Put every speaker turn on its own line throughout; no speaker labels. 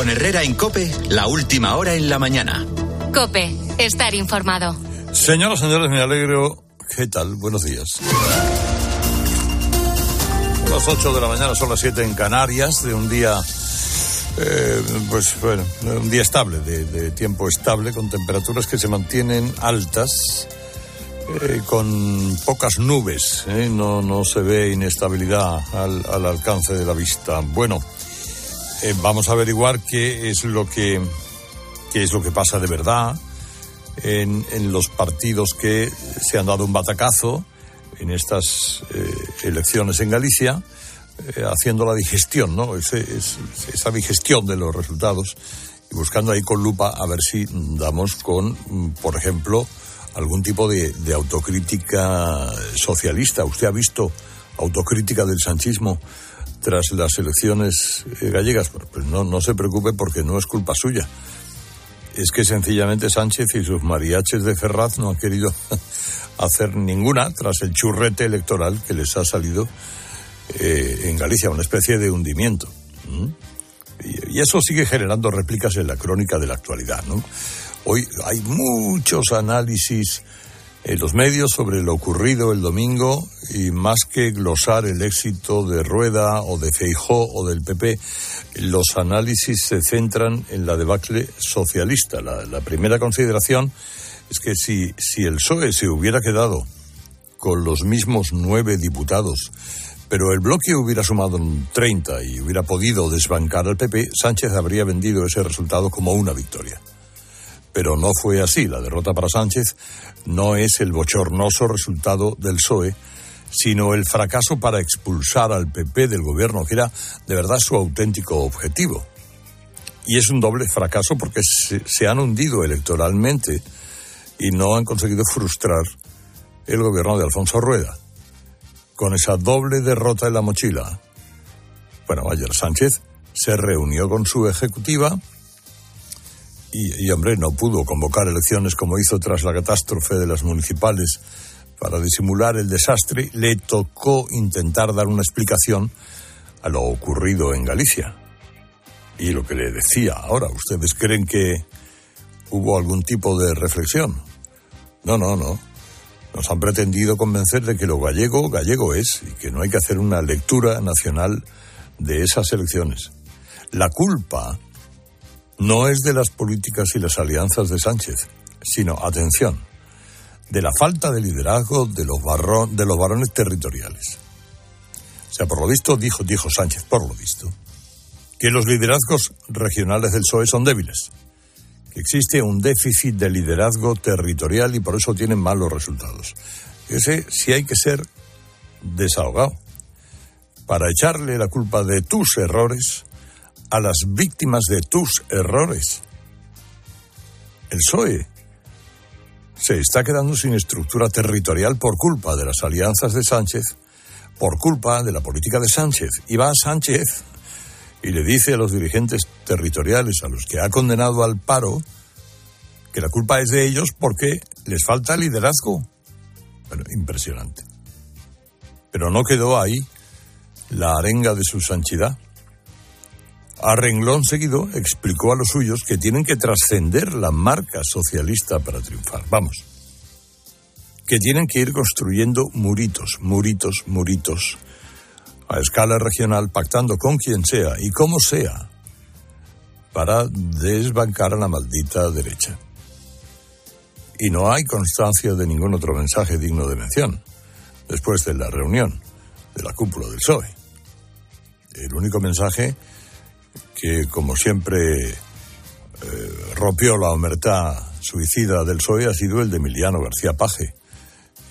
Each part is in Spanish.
Con Herrera en Cope, la última hora en la mañana.
Cope, estar informado.
Señoras, señores, me alegro. ¿Qué tal? Buenos días. Las 8 de la mañana son las 7 en Canarias, de un día, eh, pues bueno, un día estable, de, de, tiempo estable, con temperaturas que se mantienen altas, eh, con pocas nubes, eh, no, no se ve inestabilidad al, al alcance de la vista. Bueno, eh, vamos a averiguar qué es lo que, qué es lo que pasa de verdad en, los partidos que se han dado un batacazo en estas eh, elecciones en Galicia, eh, haciendo la digestión, ¿no? Ese, es, esa digestión de los resultados y buscando ahí con lupa a ver si damos con, por ejemplo, algún tipo de, de autocrítica socialista. ¿Usted ha visto autocrítica del sanchismo tras las elecciones eh, gallegas? Pues no, no se preocupe porque no es culpa suya. Es que sencillamente Sánchez y sus mariaches de Ferraz no han querido hacer ninguna tras el churrete electoral que les ha salido eh, en Galicia, una especie de hundimiento. Y, eso sigue generando réplicas en la crónica de la actualidad. Hoy hay muchos análisis en los medios sobre lo ocurrido el domingo y más que glosar el éxito de Rueda o de Feijó o del PP, los análisis se centran en la debacle socialista. La, la primera consideración es que si, si el PSOE se hubiera quedado con los mismos nueve diputados, pero el bloque hubiera sumado 30 y hubiera podido desbancar al PP, Sánchez habría vendido ese resultado como una victoria. Pero no fue así. La derrota para Sánchez no es el bochornoso resultado del PSOE, sino el fracaso para expulsar al PP del gobierno, que era de verdad su auténtico objetivo. Y es un doble fracaso porque se, han hundido electoralmente y no han conseguido frustrar el gobierno de Alfonso Rueda. Con esa doble derrota en la mochila, bueno, ayer Sánchez se reunió con su ejecutiva y, hombre, no pudo convocar elecciones como hizo tras la catástrofe de las municipales para disimular el desastre. Le tocó intentar dar una explicación a lo ocurrido en Galicia. Y lo que le decía ahora, ¿ustedes creen que hubo algún tipo de reflexión? No, no, no. Nos han pretendido convencer de que lo gallego, gallego es, y que no hay que hacer una lectura nacional de esas elecciones. La culpa no es de las políticas y las alianzas de Sánchez, sino, atención, de la falta de liderazgo de los, barron, de los varones territoriales. O sea, por lo visto, dijo, dijo Sánchez, por lo visto, que los liderazgos regionales del PSOE son débiles que existe un déficit de liderazgo territorial y por eso tienen malos resultados. Ese sí hay que ser desahogado para echarle la culpa de tus errores a las víctimas de tus errores. El PSOE se está quedando sin estructura territorial por culpa de las alianzas de Sánchez, por culpa de la política de Sánchez. Y va Sánchez y le dice a los dirigentes territoriales a los que ha condenado al paro que la culpa es de ellos porque les falta liderazgo. Bueno, impresionante. Pero no quedó ahí la arenga de su sanchidad. A renglón seguido explicó a los suyos que tienen que trascender la marca socialista para triunfar. Vamos. Que tienen que ir construyendo muritos, muritos, muritos a escala regional, pactando con quien sea y como sea, para desbancar a la maldita derecha. Y no hay constancia de ningún otro mensaje digno de mención después de la reunión de la cúpula del PSOE. El único mensaje que, como siempre, eh, rompió la omertá suicida del PSOE ha sido el de Emiliano García Paje,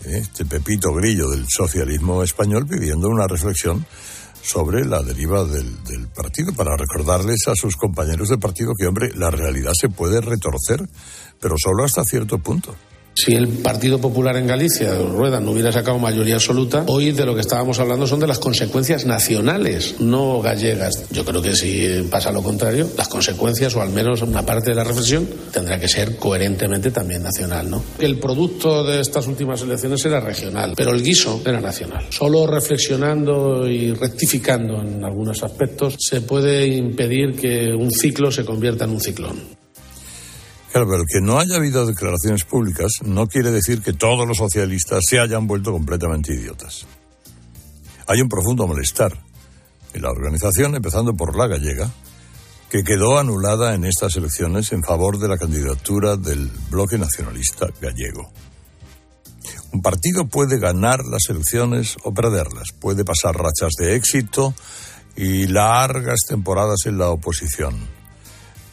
este Pepito Grillo del socialismo español pidiendo una reflexión sobre la deriva del, del, partido, para recordarles a sus compañeros de partido que, hombre, la realidad se puede retorcer, pero solo hasta cierto punto.
Si el Partido Popular en Galicia, Rueda, no hubiera sacado mayoría absoluta, hoy de lo que estábamos hablando son de las consecuencias nacionales, no gallegas. Yo creo que si pasa lo contrario, las consecuencias, o al menos una parte de la reflexión, tendrá que ser coherentemente también nacional, ¿no? El producto de estas últimas elecciones era regional, pero el guiso era nacional. Solo reflexionando y rectificando en algunos aspectos se puede impedir que un ciclo se convierta en un ciclón.
Claro, pero que no haya habido declaraciones públicas no quiere decir que todos los socialistas se hayan vuelto completamente idiotas. Hay un profundo malestar en la organización, empezando por la gallega, que quedó anulada en estas elecciones en favor de la candidatura del bloque nacionalista gallego. Un partido puede ganar las elecciones o perderlas, puede pasar rachas de éxito y largas temporadas en la oposición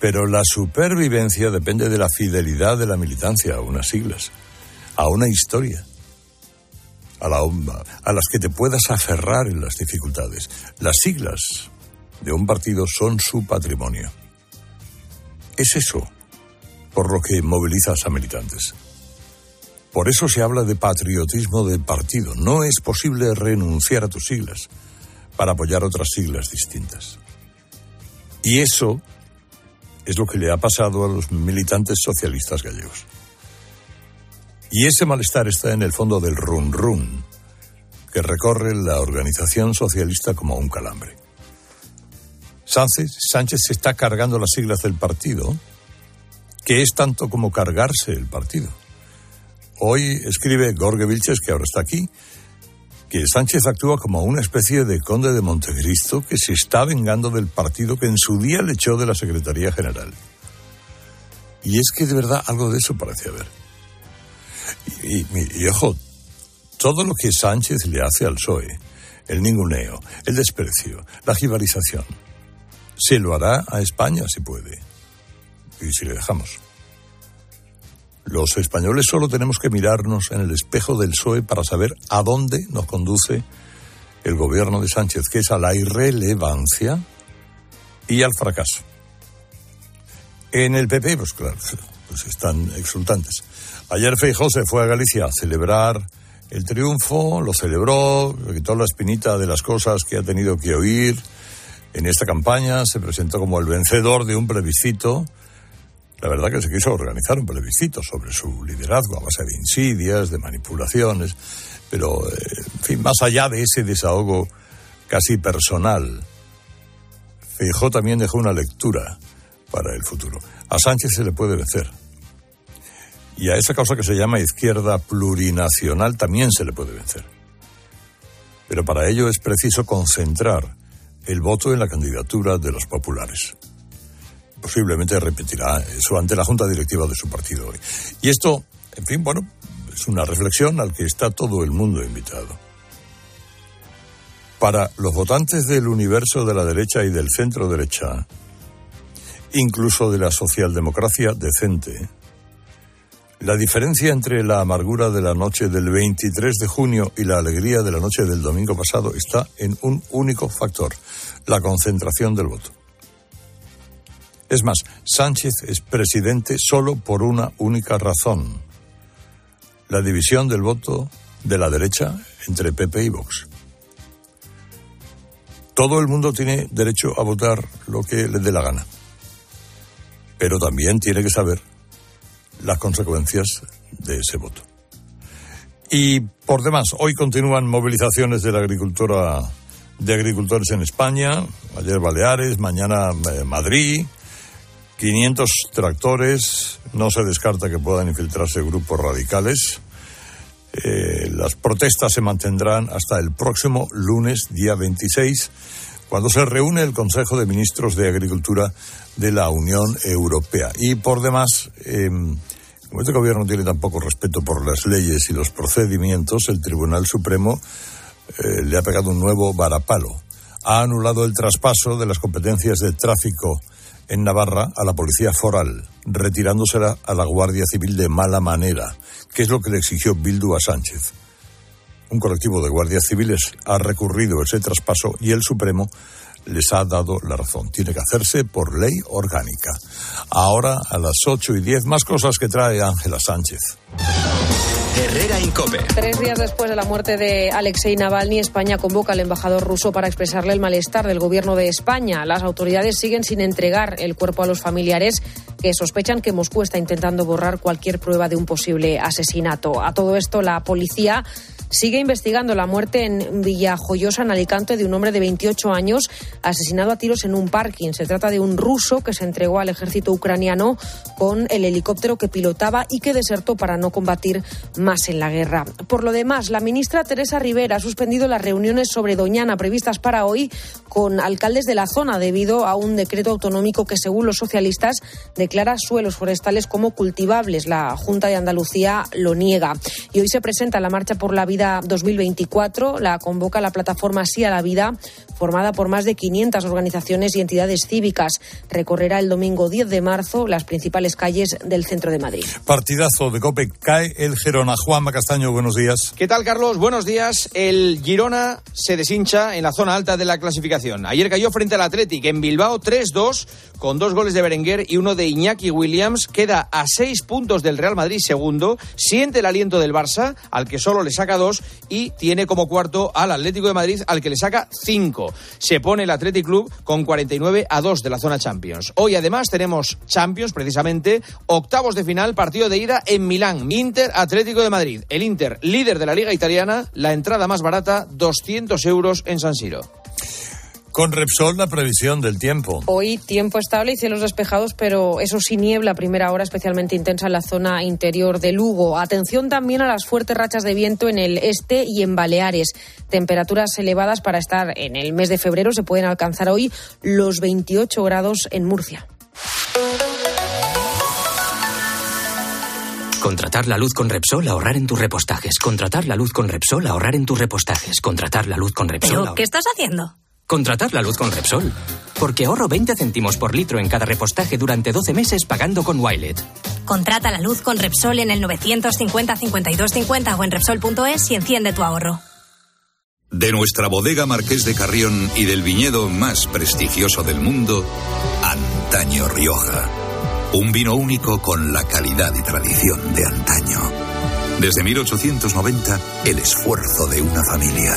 pero la supervivencia depende de la fidelidad de la militancia a unas siglas, a una historia, a, la, a las que te puedas aferrar en las dificultades. Las siglas de un partido son su patrimonio. Es eso por lo que movilizas a militantes. Por eso se habla de patriotismo de partido. No es posible renunciar a tus siglas para apoyar otras siglas distintas. Y eso es lo que le ha pasado a los militantes socialistas gallegos. Y ese malestar está en el fondo del run run que recorre la organización socialista como un calambre. Sánchez, Sánchez se está cargando las siglas del partido, que es tanto como cargarse el partido. Hoy escribe Gorge Vilches, que ahora está aquí, que Sánchez actúa como una especie de conde de Montecristo que se está vengando del partido que en su día le echó de la Secretaría General. Y es que de verdad algo de eso parece haber. Y, ojo, todo lo que Sánchez le hace al PSOE, el ninguneo, el desprecio, la jibarización, se lo hará a España si puede. Y si le dejamos. Los españoles solo tenemos que mirarnos en el espejo del PSOE para saber a dónde nos conduce el gobierno de Sánchez, que es a la irrelevancia y al fracaso. En el PP, pues claro, pues están exultantes. Ayer Feijóo se fue a Galicia a celebrar el triunfo, lo celebró, quitó la espinita de las cosas que ha tenido que oír en esta campaña, se presentó como el vencedor de un plebiscito la verdad que se quiso organizar un plebiscito sobre su liderazgo a base de insidias, de manipulaciones, pero, eh, en fin, más allá de ese desahogo casi personal, Fijó también dejó una lectura para el futuro. A Sánchez se le puede vencer. Y a esa causa que se llama izquierda plurinacional también se le puede vencer. Pero para ello es preciso concentrar el voto en la candidatura de los populares posiblemente repetirá eso ante la Junta Directiva de su partido hoy. Y esto, en fin, bueno, es una reflexión al que está todo el mundo invitado. Para los votantes del universo de la derecha y del centro derecha, incluso de la socialdemocracia decente, la diferencia entre la amargura de la noche del 23 de junio y la alegría de la noche del domingo pasado está en un único factor, la concentración del voto. Es más, Sánchez es presidente solo por una única razón, la división del voto de la derecha entre PP y Vox. Todo el mundo tiene derecho a votar lo que le dé la gana, pero también tiene que saber las consecuencias de ese voto. Y por demás, hoy continúan movilizaciones de la agricultura de agricultores en España, ayer Baleares, mañana eh, Madrid, 500 tractores, no se descarta que puedan infiltrarse grupos radicales. Eh, las protestas se mantendrán hasta el próximo lunes, día 26, cuando se reúne el Consejo de Ministros de Agricultura de la Unión Europea. Y por demás, em, como este gobierno tiene tan poco respeto por las leyes y los procedimientos, el Tribunal Supremo eh, le ha pegado un nuevo varapalo. Ha anulado el traspaso de las competencias de tráfico en Navarra a la policía foral, retirándosela a la Guardia Civil de mala manera, que es lo que le exigió Bildu a Sánchez. Un colectivo de guardias civiles ha recurrido ese traspaso y el Supremo les ha dado la razón. Tiene que hacerse por ley orgánica. Ahora, a las ocho y diez, más cosas que trae Ángela Sánchez.
Herrera Incope.
Tres días después de la muerte de Alexei Navalny, España convoca al embajador ruso para expresarle el malestar del gobierno de España. Las autoridades siguen sin entregar el cuerpo a los familiares que sospechan que Moscú está intentando borrar cualquier prueba de un posible asesinato. A todo esto, la policía sigue investigando la muerte en Villajoyosa, en Alicante, de un hombre de 28 años asesinado a tiros en un parking. Se trata de un ruso que se entregó al ejército ucraniano con el helicóptero que pilotaba y que desertó para no combatir más en la guerra. Por lo demás, la ministra Teresa Rivera ha suspendido las reuniones sobre Doñana previstas para hoy con alcaldes de la zona debido a un decreto autonómico que, según los socialistas, declara suelos forestales como cultivables. La Junta de Andalucía lo niega. Y hoy se presenta la marcha por la vida 2024. La convoca la plataforma Sí a la Vida, formada por más de 500 organizaciones y entidades cívicas. Recorrerá el domingo 10 de marzo las principales calles del centro de Madrid.
Partidazo de Cope, cae el Girona. Juan Castaño, buenos días.
¿Qué tal, Carlos? Buenos días. El Girona se deshincha en la zona alta de la clasificación. Ayer cayó frente al Athletic en Bilbao 3-2 con dos goles de Berenguer y uno de Iñaki Williams. Queda a seis puntos del Real Madrid segundo. Siente el aliento del Barça, al que solo le saca dos y tiene como cuarto al Atlético de Madrid, al que le saca cinco. Se pone el Athletic Club con 49 a 2 de la zona Champions. Hoy además tenemos Champions, precisamente, octavos de final, partido de ida en Milán, Inter Atlético de Madrid. El Inter, líder de la Liga Italiana, la entrada más barata, 200 euros en San Siro.
Con Repsol, la previsión del tiempo.
Hoy tiempo estable y cielos despejados, pero eso sí niebla a primera hora, especialmente intensa en la zona interior de Lugo. Atención también a las fuertes rachas de viento en el este y en Baleares. Temperaturas elevadas para estar en el mes de febrero se pueden alcanzar hoy los 28 grados en Murcia.
Contratar la luz con Repsol, ahorrar en tus repostajes. Contratar la luz con Repsol, ahorrar en tus repostajes. Contratar la luz con Repsol.
¿Pero qué estás haciendo?
Contratar la luz con Repsol. Porque ahorro 20 céntimos por litro en cada repostaje durante 12 meses pagando con Wilet.
Contrata la luz con Repsol en el 950 5250 o en Repsol.es y enciende tu ahorro.
De nuestra bodega Marqués de Carrión y del viñedo más prestigioso del mundo, Antaño Rioja. Un vino único con la calidad y tradición de antaño. Desde 1890, el esfuerzo de una familia.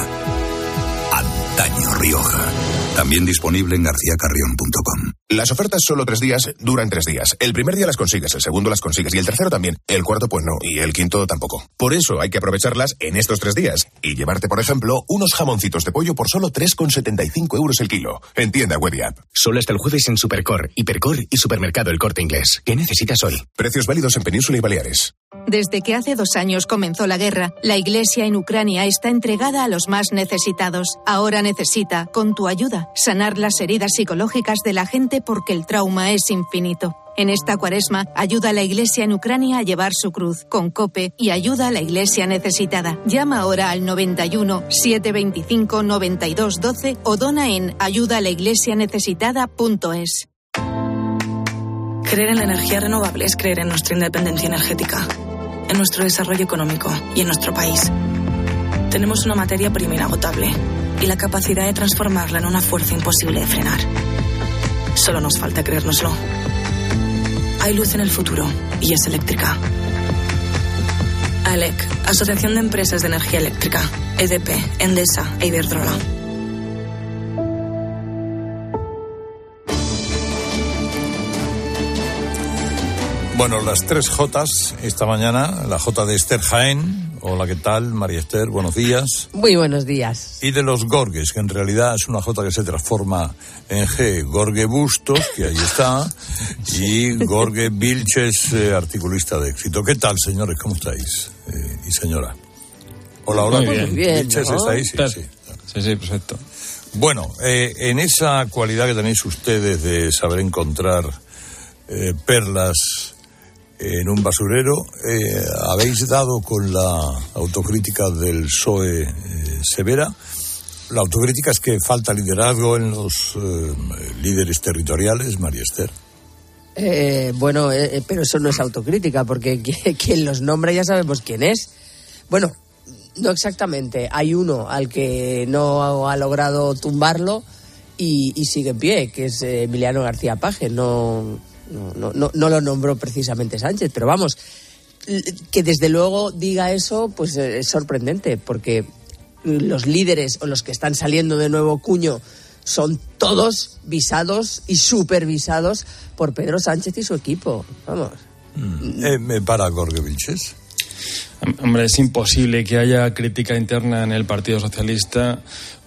Antaño Rioja. También disponible en garcíacarrión.com.
Las ofertas solo tres días duran tres días. El primer día las consigues, el segundo las consigues y el tercero también. El cuarto pues no y el quinto tampoco. Por eso hay que aprovecharlas en estos tres días y llevarte, por ejemplo, unos jamoncitos de pollo por solo 3,75 euros el kilo. En tienda web y app.
Solo hasta el jueves en Supercor, Hipercor y Supermercado El Corte Inglés. ¿Qué necesitas hoy?
Precios válidos en Península y Baleares.
Desde que hace dos años comenzó la guerra, la Iglesia en Ucrania está entregada a los más necesitados. Ahora necesita, con tu ayuda, sanar las heridas psicológicas de la gente porque el trauma es infinito. En esta cuaresma, ayuda a la Iglesia en Ucrania a llevar su cruz con COPE y ayuda a la Iglesia necesitada. Llama ahora al 91 725 92 12 o dona en ayudalaiglesianecesitada.es.
Creer en la energía renovable es creer en nuestra independencia energética, en nuestro desarrollo económico y en nuestro país. Tenemos una materia prima inagotable y la capacidad de transformarla en una fuerza imposible de frenar. Solo nos falta creérnoslo. Hay luz en el futuro y es eléctrica. ALEC, Asociación de Empresas de Energía Eléctrica, EDP, Endesa e Iberdrola.
Bueno, las tres Jotas esta mañana, la J de Esther Jaén. Hola, ¿qué tal? María Esther, buenos días.
Muy buenos días.
Y de los Gorges, que en realidad es una J que se transforma en G. Gorge Bustos, que ahí está, y Gorge Vilches, eh, articulista de éxito. ¿Qué tal, señores? ¿Cómo estáis? Eh, y señora. Hola, hola.
Muy bien,
Vilches,
¿no?
¿está ahí? Sí, sí.
Sí, sí, perfecto.
Bueno, eh, en esa cualidad que tenéis ustedes de saber encontrar eh, perlas en un basurero, eh, habéis dado con la autocrítica del PSOE eh, severa. La autocrítica es que falta liderazgo en los eh, líderes territoriales, María Esther.
Eh, bueno, pero eso no es autocrítica, porque qui- quien los nombra ya sabemos quién es. Bueno, no exactamente. Hay uno al que no ha logrado tumbarlo y, y sigue en pie, que es Emiliano García Paje. No, no, no, no, no lo nombró precisamente Sánchez, pero vamos, que desde luego diga eso, pues eh, es sorprendente, porque los líderes o los que están saliendo de nuevo cuño son todos visados y supervisados por Pedro Sánchez y su equipo. Vamos.
Mm. Eh, para Jorge Vilches.
Hombre, es imposible que haya crítica interna en el Partido Socialista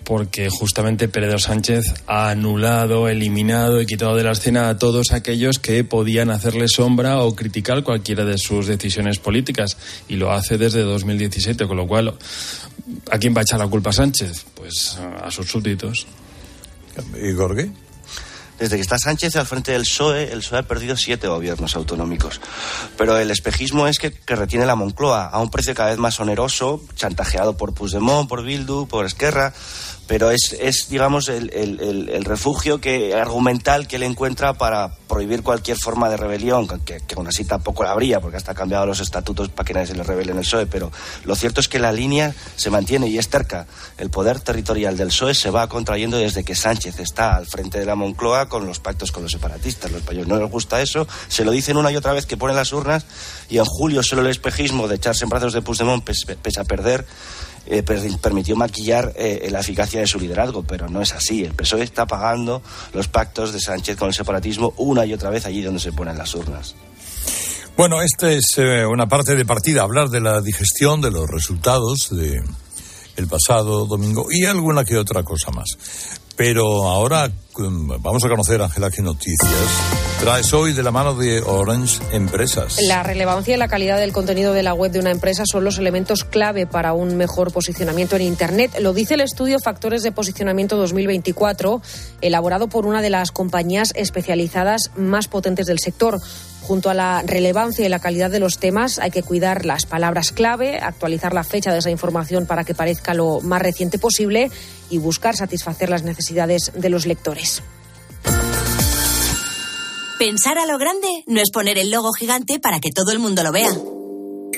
porque justamente Pedro Sánchez ha anulado, eliminado y quitado de la escena a todos aquellos que podían hacerle sombra o criticar cualquiera de sus decisiones políticas y lo hace desde 2017, con lo cual ¿a quién va a echar la culpa Sánchez? Pues a sus súbditos.
¿Y Jorge?
Desde que está Sánchez al frente del PSOE, el PSOE ha perdido siete gobiernos autonómicos. Pero el espejismo es que, que retiene la Moncloa a un precio cada vez más oneroso, chantajeado por Puigdemont, por Bildu, por Esquerra pero es, es digamos, el, el, refugio que, argumental que él encuentra para prohibir cualquier forma de rebelión, que, que aún así tampoco la habría, porque hasta ha cambiado los estatutos para que nadie se le revele en el PSOE, pero lo cierto es que la línea se mantiene y es cerca. El poder territorial del PSOE se va contrayendo desde que Sánchez está al frente de la Moncloa con los pactos con los separatistas. Los españoles no les gusta eso, se lo dicen una y otra vez que ponen las urnas y en julio solo el espejismo de echarse en brazos de Puigdemont pese a perder eh, permitió maquillar eh, la eficacia de su liderazgo, pero no es así. El PSOE está pagando los pactos de Sánchez con el separatismo una y otra vez allí donde se ponen las urnas.
Bueno, esta es eh, una parte de partida, hablar de la digestión, de los resultados de el pasado domingo y alguna que otra cosa más. Pero ahora mm, vamos a conocer, Ángela, qué noticias traes hoy de la mano de Orange Empresas.
La relevancia y la calidad del contenido de la web de una empresa son los elementos clave para un mejor posicionamiento en Internet. Lo dice el estudio Factores de Posicionamiento 2024, elaborado por una de las compañías especializadas más potentes del sector. Junto a la relevancia y la calidad de los temas, hay que cuidar las palabras clave, actualizar la fecha de esa información para que parezca lo más reciente posible y buscar satisfacer las necesidades de los lectores.
Pensar a lo grande no es poner el logo gigante para que todo el mundo lo vea.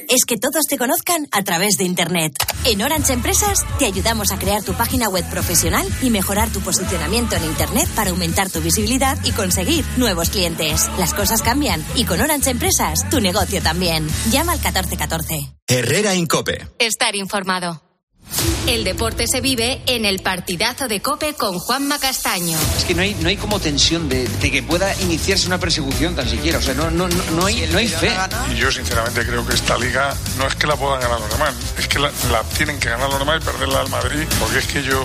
Es que todos te conozcan a través de Internet. En Orange Empresas te ayudamos a crear tu página web profesional y mejorar tu posicionamiento en Internet para aumentar tu visibilidad y conseguir nuevos clientes. Las cosas cambian y con Orange Empresas tu negocio también. Llama al 1414.
Herrera Incope.
Estar informado. El deporte se vive en el partidazo de Cope con Juanma Castaño.
Es que no hay, no hay como tensión de, que pueda iniciarse una persecución tan siquiera. O sea, no, no, no, hay, no hay fe.
Y yo sinceramente creo que esta liga no es que la puedan ganar los demás, es que la, tienen que ganar los demás y perderla al Madrid, porque es que yo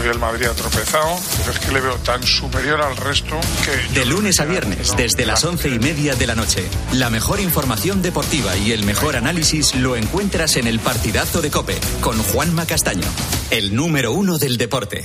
Hoy el Madrid ha tropezado, pero es que le veo tan superior al resto que...
De lunes a viernes, desde las once y media de la noche. La mejor información deportiva y el mejor análisis lo encuentras en el partidazo de Cope, con Juanma Castaño, el número uno del deporte.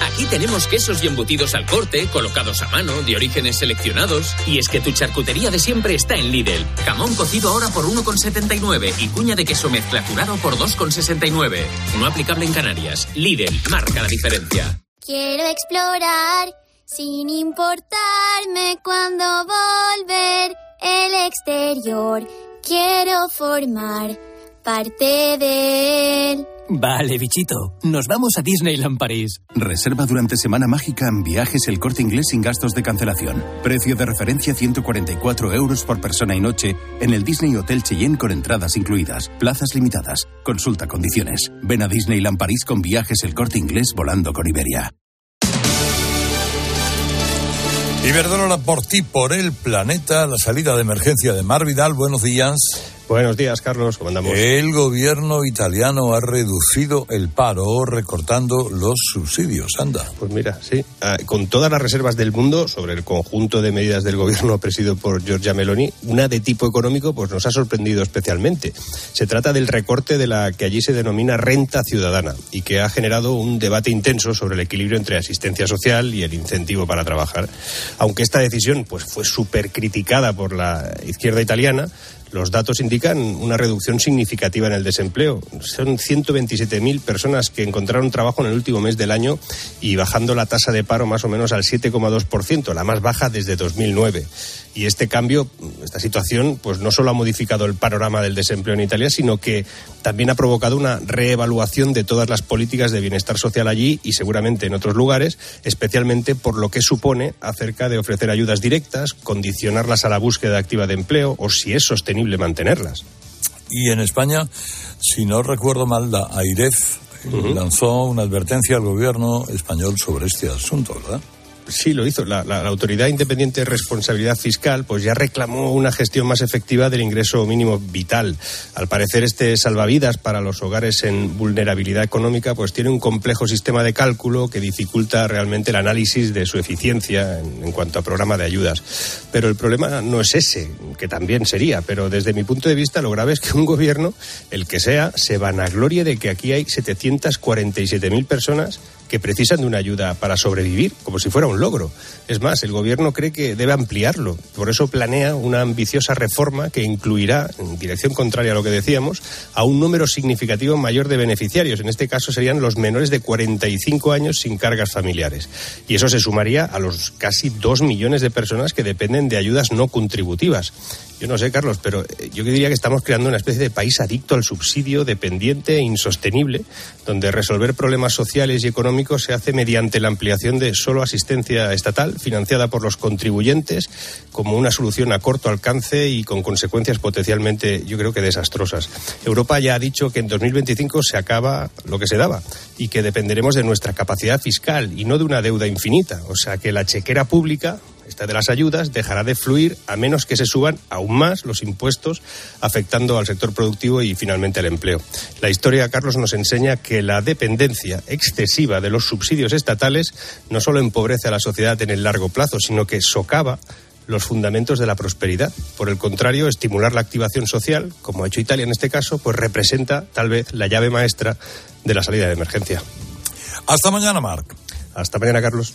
Aquí tenemos quesos y embutidos al corte, colocados a mano, de orígenes seleccionados. Y es que tu charcutería de siempre está en Lidl. Jamón cocido ahora por 1,79 y cuña de queso mezcla curado por 2,69. No aplicable en Canarias. Lidl marca la diferencia.
Quiero explorar sin importarme cuando volver el exterior. Quiero formar parte de él.
Vale, bichito. Nos vamos a Disneyland París.
Reserva durante Semana Mágica en viajes el corte inglés sin gastos de cancelación. Precio de referencia 144 euros por persona y noche en el Disney Hotel Cheyenne con entradas incluidas. Plazas limitadas. Consulta condiciones. Ven a Disneyland París con viajes el corte inglés volando con Iberia.
Iberdrola por ti, por el planeta, la salida de emergencia de Mar Vidal. Buenos días.
Buenos días, Carlos. ¿Cómo andamos?
El gobierno italiano ha reducido el paro recortando los subsidios. Anda.
Pues mira, sí. Ah, con todas las reservas del mundo sobre el conjunto de medidas del gobierno presidido por Giorgia Meloni, una de tipo económico pues nos ha sorprendido especialmente. Se trata del recorte de la que allí se denomina renta ciudadana y que ha generado un debate intenso sobre el equilibrio entre asistencia social y el incentivo para trabajar. Aunque esta decisión pues fue súper criticada por la izquierda italiana, los datos indican una reducción significativa en el desempleo. Son 127.000 personas que encontraron trabajo en el último mes del año y bajando la tasa de paro más o menos al 7,2%, la más baja desde 2009. Y este cambio, esta situación, pues no solo ha modificado el panorama del desempleo en Italia, sino que también ha provocado una reevaluación de todas las políticas de bienestar social allí y seguramente en otros lugares, especialmente por lo que supone acerca de ofrecer ayudas directas, condicionarlas a la búsqueda activa de empleo o si es sostenible mantenerlas.
Y en España, si no recuerdo mal, la AIREF lanzó una advertencia al gobierno español sobre este asunto, ¿verdad?
Sí, lo hizo. La, Autoridad Independiente de Responsabilidad Fiscal pues ya reclamó una gestión más efectiva del ingreso mínimo vital. Al parecer este salvavidas para los hogares en vulnerabilidad económica pues tiene un complejo sistema de cálculo que dificulta realmente el análisis de su eficiencia en, en cuanto a programa de ayudas. Pero el problema no es ese, que también sería, pero desde mi punto de vista lo grave es que un gobierno, el que sea, se vanaglorie de que aquí hay 747.000 personas que precisan de una ayuda para sobrevivir, como si fuera un logro. Es más, el Gobierno cree que debe ampliarlo. Por eso planea una ambiciosa reforma que incluirá, en dirección contraria a lo que decíamos, a un número significativo mayor de beneficiarios. En este caso serían los menores de 45 años sin cargas familiares. Y eso se sumaría a los casi dos millones de personas que dependen de ayudas no contributivas. Yo no sé, Carlos, pero eh, yo diría que estamos creando una especie de país adicto al subsidio, dependiente e insostenible, donde resolver problemas sociales y económicos se hace mediante la ampliación de solo asistencia estatal, financiada por los contribuyentes, como una solución a corto alcance y con consecuencias potencialmente, yo creo que desastrosas. Europa ya ha dicho que en 2025 se acaba lo que se daba y que dependeremos de nuestra capacidad fiscal y no de una deuda infinita. O sea que la chequera pública esta de las ayudas dejará de fluir a menos que se suban aún más los impuestos afectando al sector productivo y finalmente al empleo. La historia, Carlos, nos enseña que la dependencia excesiva de los subsidios estatales no solo empobrece a la sociedad en el largo plazo, sino que socava los fundamentos de la prosperidad. Por el contrario, estimular la activación social, como ha hecho Italia en este caso, pues representa tal vez la llave maestra de la salida de emergencia.
Hasta mañana, Marc.
Hasta mañana, Carlos.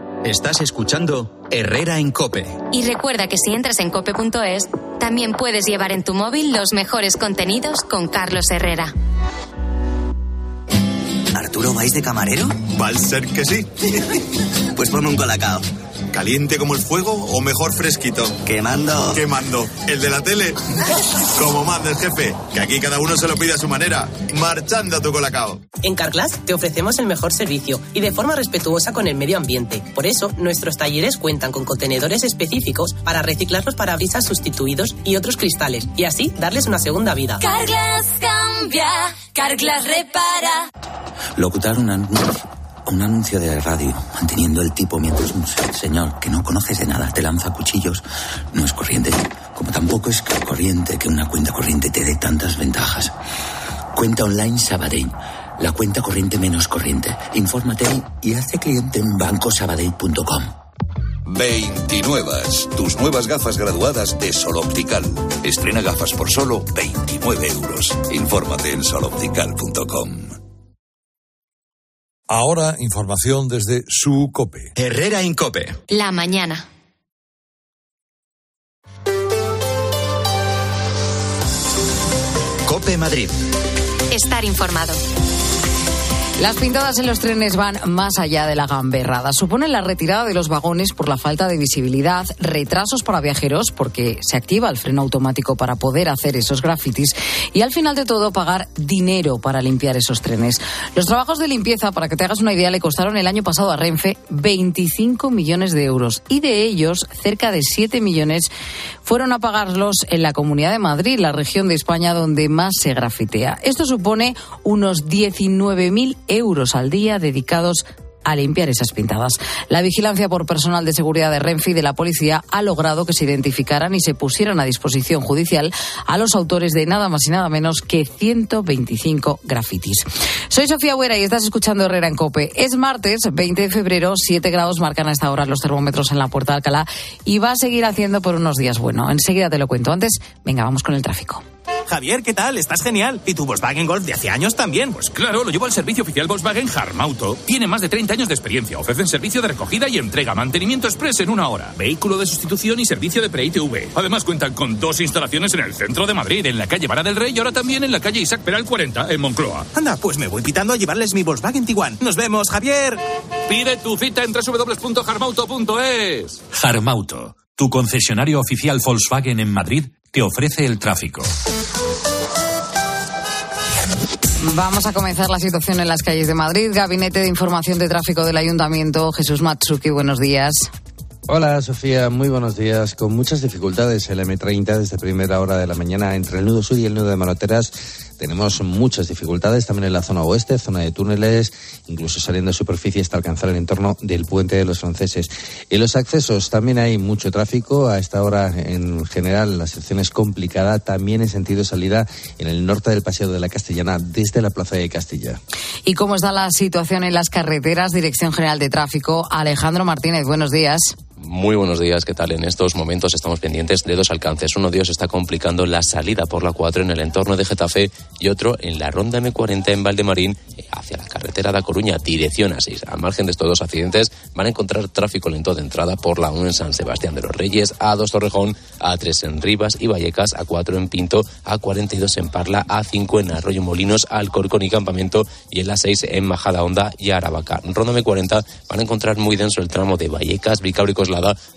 Estás escuchando Herrera en Cope.
Y recuerda que si entras en cope.es, también puedes llevar en tu móvil los mejores contenidos con Carlos Herrera.
¿Arturo vais de camarero?
Va a ser que sí.
pues ponme un colacao.
¿Caliente como el fuego o mejor fresquito?
Quemando.
Quemando. ¿El de la tele? como manda el jefe, que aquí cada uno se lo pide a su manera. Marchando a tu colacao.
En Carglass te ofrecemos el mejor servicio y de forma respetuosa con el medio ambiente. Por eso, nuestros talleres cuentan con contenedores específicos para reciclar los parabrisas sustituidos y otros cristales y así darles una segunda vida.
Carglass cambia, Carglass repara.
Locutar una un anuncio de radio, manteniendo el tipo mientras un señor que no conoces de nada te lanza cuchillos, no es corriente. Como tampoco es corriente que una cuenta corriente te dé tantas ventajas. Cuenta online Sabadell, la cuenta corriente menos corriente. Infórmate y hazte cliente en bancosabadell.com.
29. Tus nuevas gafas graduadas de Sol Optical. Estrena gafas por solo 29 euros. Infórmate en soloptical.com.
Ahora información desde su COPE.
Herrera en COPE.
La mañana.
COPE Madrid.
Estar informado.
Las pintadas en los trenes van más allá de la gamberrada. Suponen la retirada de los vagones por la falta de visibilidad, retrasos para viajeros porque se activa el freno automático para poder hacer esos grafitis y al final de todo pagar dinero para limpiar esos trenes. Los trabajos de limpieza, para que te hagas una idea, le costaron el año pasado a Renfe 25 millones de euros y de ellos cerca de 7 millones fueron a pagarlos en la Comunidad de Madrid, la región de España donde más se grafitea. Esto supone unos 19.000 euros al día dedicados a limpiar esas pintadas. La vigilancia por personal de seguridad de Renfe y de la policía ha logrado que se identificaran y se pusieran a disposición judicial a los autores de nada más y nada menos que 125 grafitis. Soy Sofía Huera y estás escuchando Herrera en Cope. Es martes, 20 de febrero, 7 grados marcan a esta hora los termómetros en la Puerta de Alcalá y va a seguir haciendo por unos días bueno. Enseguida te lo cuento. Antes, venga, vamos con el tráfico.
Javier, ¿qué tal? Estás genial. ¿Y tu Volkswagen Golf de hace años también?
Pues claro, lo llevo al servicio oficial Volkswagen Harmauto. Tiene más de 30 años de experiencia. Ofrecen servicio de recogida y entrega, mantenimiento express en una hora, vehículo de sustitución y servicio de pre-ITV. Además cuentan con dos instalaciones en el centro de Madrid, en la calle Vara del Rey y ahora también en la calle Isaac Peral 40, en Moncloa.
Anda, pues me voy pitando a llevarles mi Volkswagen Tiguan. Nos vemos, Javier.
Pide tu cita en www.harmauto.es.
Harmauto, tu concesionario oficial Volkswagen en Madrid, te ofrece el tráfico.
Vamos a comenzar la situación en las calles de Madrid. Gabinete de Información de Tráfico del Ayuntamiento. Jesús Matsuki, buenos días.
Hola Sofía, muy buenos días. Con muchas dificultades el M30 desde primera hora de la mañana entre el nudo sur y el nudo de Manoteras tenemos muchas dificultades también en la zona oeste, zona de túneles, incluso saliendo de superficie hasta alcanzar el entorno del puente de los franceses. En los accesos también hay mucho tráfico. A esta hora, en general, la sección es complicada. También en sentido salida en el norte del Paseo de la Castellana, desde la Plaza de Castilla.
¿Y cómo está la situación en las carreteras? Dirección General de Tráfico. Alejandro Martínez, buenos días.
Muy buenos días, ¿qué tal? En estos momentos estamos pendientes de dos alcances. Uno de ellos está complicando la salida por la 4 en el entorno de Getafe y otro en la ronda M40 en Valdemarín hacia la carretera de Coruña, dirección a 6. Al margen de estos dos accidentes van a encontrar tráfico lento de entrada por la 1 en San Sebastián de los Reyes, A2 Torrejón, A3 en Rivas y Vallecas, A4 en Pinto, A42 en Parla, A5 en Arroyo Molinos, Alcorcón y Campamento y en la 6 en Majada Honda y Aravaca. Ronda M40 van a encontrar muy denso el tramo de Vallecas, Vicábricos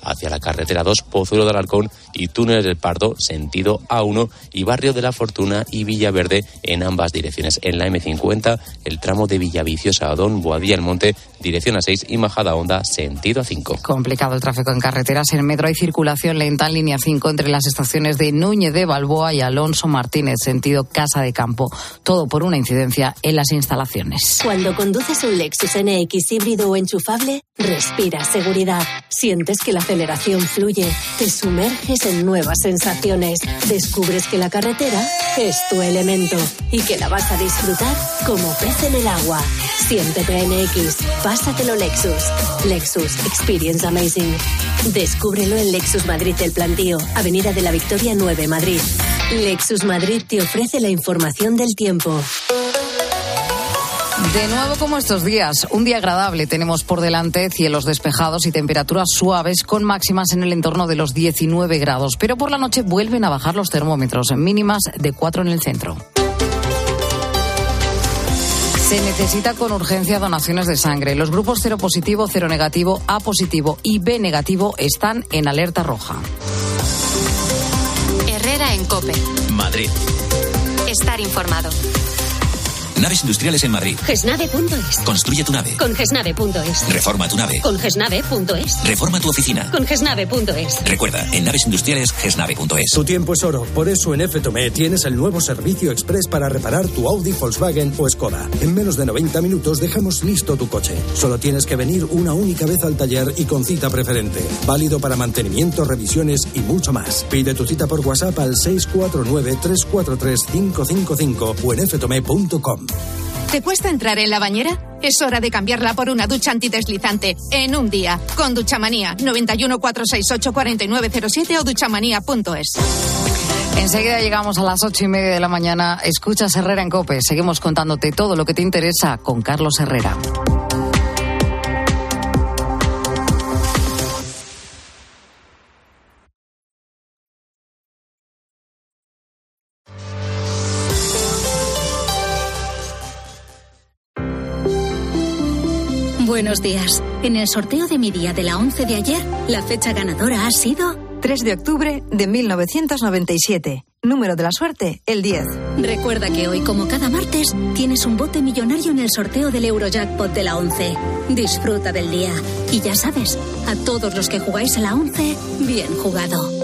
hacia la carretera 2 Pozuelo de Alarcón y Túnel del Pardo sentido A1 y Barrio de la Fortuna y Villaverde en ambas direcciones. En la M50 el tramo de Villaviciosa a Don Boadilla el Monte dirección A6 y Majada Honda sentido A5.
Complicado el tráfico en carreteras. En metro hay circulación lenta en línea 5 entre las estaciones de Núñez de Balboa y Alonso Martínez sentido Casa de Campo. Todo por una incidencia en las instalaciones.
Cuando conduces un Lexus NX híbrido o enchufable, respira seguridad. Sientes que la aceleración fluye, te sumerges en nuevas sensaciones, descubres que la carretera es tu elemento y que la vas a disfrutar como pez en el agua. Siéntete NX, pásatelo Lexus. Lexus Experience Amazing. Descúbrelo en Lexus Madrid El Plantío, Avenida de la Victoria 9, Madrid. Lexus Madrid te ofrece la información del tiempo.
De nuevo como estos días, un día agradable. Tenemos por delante cielos despejados y temperaturas suaves con máximas en el entorno de los 19 grados. Pero por la noche vuelven a bajar los termómetros, mínimas de 4 en el centro. Se necesita con urgencia donaciones de sangre. Los grupos cero positivo, cero negativo, A positivo y B negativo están en alerta roja.
Herrera en Cope.
Madrid.
Estar informado.
Naves industriales en Madrid.
Gesnave.es.
Construye tu nave.
Con gesnave.es.
Reforma tu nave.
Con gesnave.es.
Reforma tu oficina.
Con gesnave.es.
Recuerda, en naves industriales, gesnave.es.
Tu tiempo es oro. Por eso en FTOME tienes el nuevo servicio express para reparar tu Audi, Volkswagen o Skoda. En menos de 90 minutos dejamos listo tu coche. Solo tienes que venir una única vez al taller y con cita preferente. Válido para mantenimiento, revisiones y mucho más. Pide tu cita por WhatsApp al 649-343-555 o en ftome.com.
¿Te cuesta entrar en la bañera? Es hora de cambiarla por una ducha antideslizante en un día. Con Duchamanía 91 468 4907 o duchamanía.es.
Enseguida llegamos a las ocho y media de la mañana. Escuchas Herrera en Cope. Seguimos contándote todo lo que te interesa con Carlos Herrera.
Buenos días. En el sorteo de mi día de la 11 de ayer, la fecha ganadora ha sido
3 de octubre de 1997. Número de la suerte, el 10.
Recuerda que hoy, como cada martes, tienes un bote millonario en el sorteo del Eurojackpot de la 11. Disfruta del día. Y ya sabes, a todos los que jugáis a la 11, bien jugado.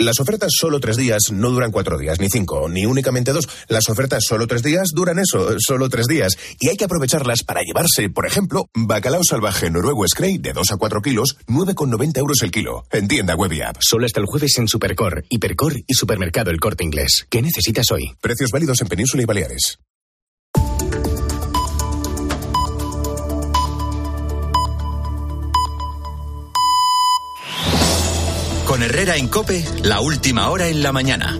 Las ofertas solo tres días no duran cuatro días, ni cinco, ni únicamente dos. Las ofertas solo tres días duran eso, solo tres días. Y hay que aprovecharlas para llevarse, por ejemplo, bacalao salvaje noruego Scray de 2 a 4 kilos, 9,90 euros el kilo. En tienda web y app.
Solo hasta el jueves en Supercor, Hipercor y Supermercado El Corte Inglés. ¿Qué necesitas hoy?
Precios válidos en Península y Baleares.
Con Herrera en Cope, la última hora en la mañana.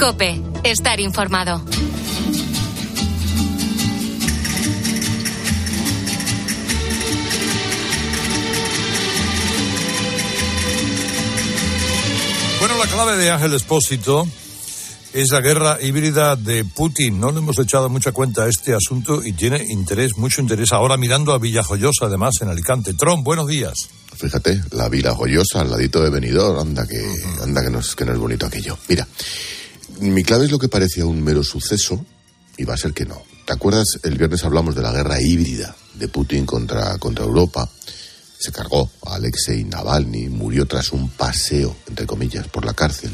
Cope, estar informado.
Bueno, la clave de Ángel Espósito es la guerra híbrida de Putin. No le hemos echado mucha cuenta a este asunto y tiene interés, mucho interés ahora mirando a Villajoyosa, además, en Alicante. Tron, buenos días.
Fíjate, la Vila Joyosa al ladito de Benidorm, anda que, anda que no, es, que no es bonito aquello. Mira, mi clave es lo que parecía un mero suceso y va a ser que no. ¿Te acuerdas? El viernes hablamos de la guerra híbrida de Putin contra, contra Europa. Se cargó a Alexei Navalny, murió tras un paseo, entre comillas, por la cárcel.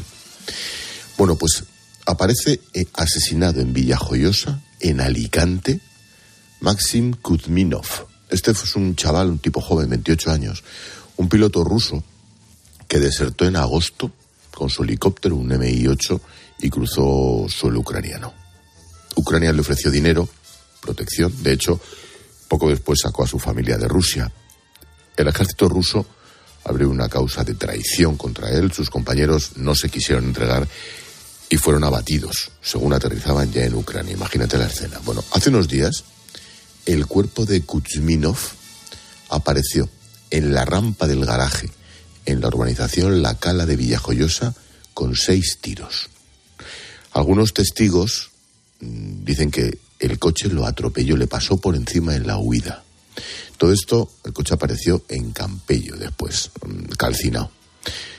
Bueno, pues aparece eh, asesinado en Villajoyosa, en Alicante, Maxim Kuzminov. Este es un chaval, un tipo joven, 28 años, un piloto ruso que desertó en agosto con su helicóptero, un Mi-8, y cruzó suelo ucraniano. Ucrania le ofreció dinero, protección, de hecho, poco después sacó a su familia de Rusia. El ejército ruso abrió una causa de traición contra él, sus compañeros no se quisieron entregar y fueron abatidos, según aterrizaban ya en Ucrania. Imagínate la escena. Bueno, hace unos días, el cuerpo de Kuzminov apareció en la rampa del garaje, en la urbanización La Cala de Villajoyosa, con seis tiros. Algunos testigos mm, dicen que el coche lo atropelló, le pasó por encima en la huida. Todo esto, el coche apareció en Campello después, mm, calcinado.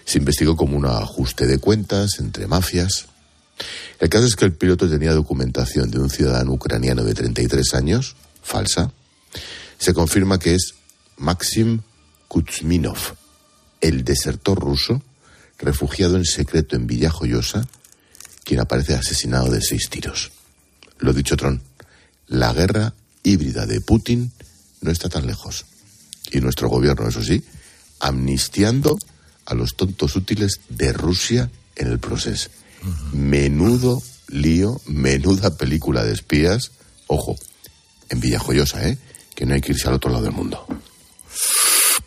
Se investigó como un ajuste de cuentas entre mafias. El caso es que el piloto tenía documentación de un ciudadano ucraniano de 33 años, falsa. Se confirma que es Maxim Kuzminov, el desertor ruso, refugiado en secreto en Villajoyosa, quien aparece asesinado de seis tiros. Lo dicho, Tron, la guerra híbrida de Putin no está tan lejos. Y nuestro gobierno, eso sí, amnistiando a los tontos útiles de Rusia en el proceso. Menudo lío, menuda película de espías. Ojo, en Villajoyosa, ¿eh? Que no hay que irse al otro lado del mundo.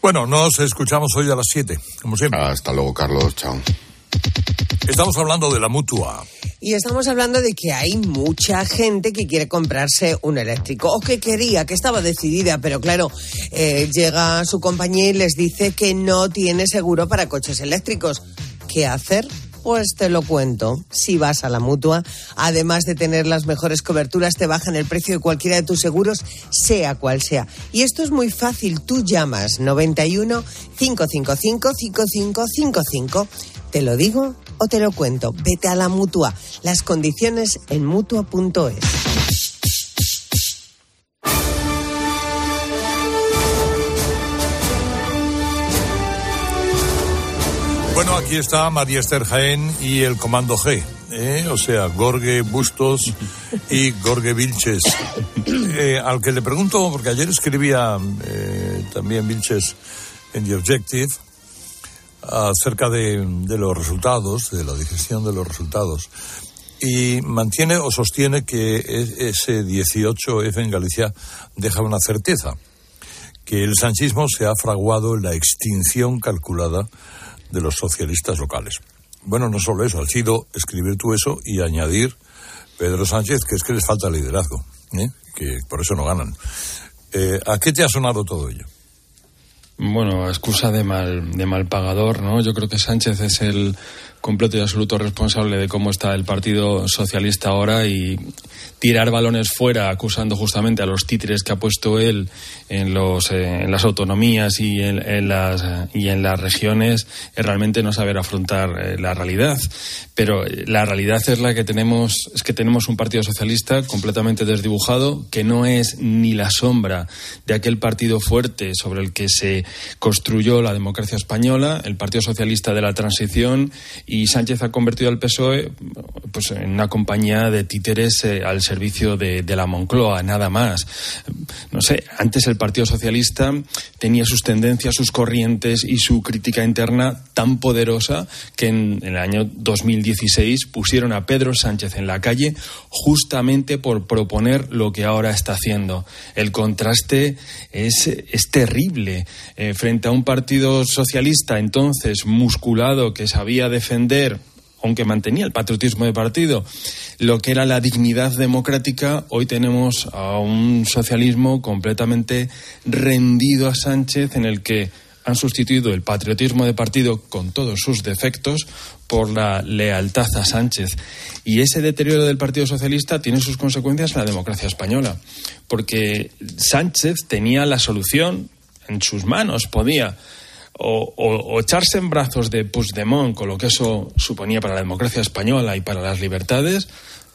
Bueno, nos escuchamos hoy a las 7, como siempre.
Hasta luego, Carlos. Chao.
Estamos hablando de la mutua.
Y estamos hablando de que hay mucha gente que quiere comprarse un eléctrico o que quería, que estaba decidida, pero claro, eh, llega su compañía y les dice que no tiene seguro para coches eléctricos. ¿Qué hacer? Pues te lo cuento. Si vas a la mutua, además de tener las mejores coberturas, te bajan el precio de cualquiera de tus seguros, sea cual sea. Y esto es muy fácil. Tú llamas 91 555 5555. Te lo digo o te lo cuento. Vete a la mutua. Las condiciones en mutua.es.
aquí está María Esther Jaén y el Comando G, ¿eh? o sea, Gorge Bustos y Gorge Vilches. Eh, al que le pregunto, porque ayer escribía eh, también Vilches en The Objective, acerca de, de los resultados, de la digestión de los resultados, y mantiene o sostiene que e- ese 18F en Galicia deja una certeza, que el sanchismo se ha fraguado en la extinción calculada de los socialistas locales. Bueno, no solo eso, ha sido escribir tú eso y añadir Pedro Sánchez que es que les falta liderazgo, ¿eh? que por eso no ganan. Eh, ¿A qué te ha sonado todo ello?
Bueno, excusa de mal, de mal pagador, ¿no? Yo creo que Sánchez es el
completo y absoluto responsable de cómo está el Partido Socialista ahora y tirar balones fuera acusando justamente a los títeres que ha puesto él en, los, eh, en las autonomías y en, las, y en las regiones es realmente no saber afrontar eh, la realidad. Pero eh, la realidad es la que tenemos, es que tenemos un Partido Socialista completamente desdibujado que no es ni la sombra de aquel partido fuerte sobre el que se construyó la democracia española, el Partido Socialista de la Transición Sánchez ha convertido al PSOE pues, en una compañía de títeres eh, al servicio de, la Moncloa, nada más. No sé, antes el Partido Socialista tenía sus tendencias, sus corrientes y su crítica interna tan poderosa que en, en el año 2016 pusieron a Pedro Sánchez en la calle justamente por proponer lo que ahora está haciendo. El contraste es, es terrible. Eh, frente a un partido socialista entonces musculado que sabía defender aunque mantenía el patriotismo de partido, lo que era la dignidad democrática, hoy tenemos a un socialismo completamente rendido a Sánchez en el que han sustituido el patriotismo de partido con todos sus defectos por la lealtad a Sánchez. Y ese deterioro del Partido Socialista tiene sus consecuencias en la democracia española, porque Sánchez tenía la solución en sus manos, podía o, echarse en brazos de Puigdemont, con lo que eso suponía para la democracia española y para las libertades,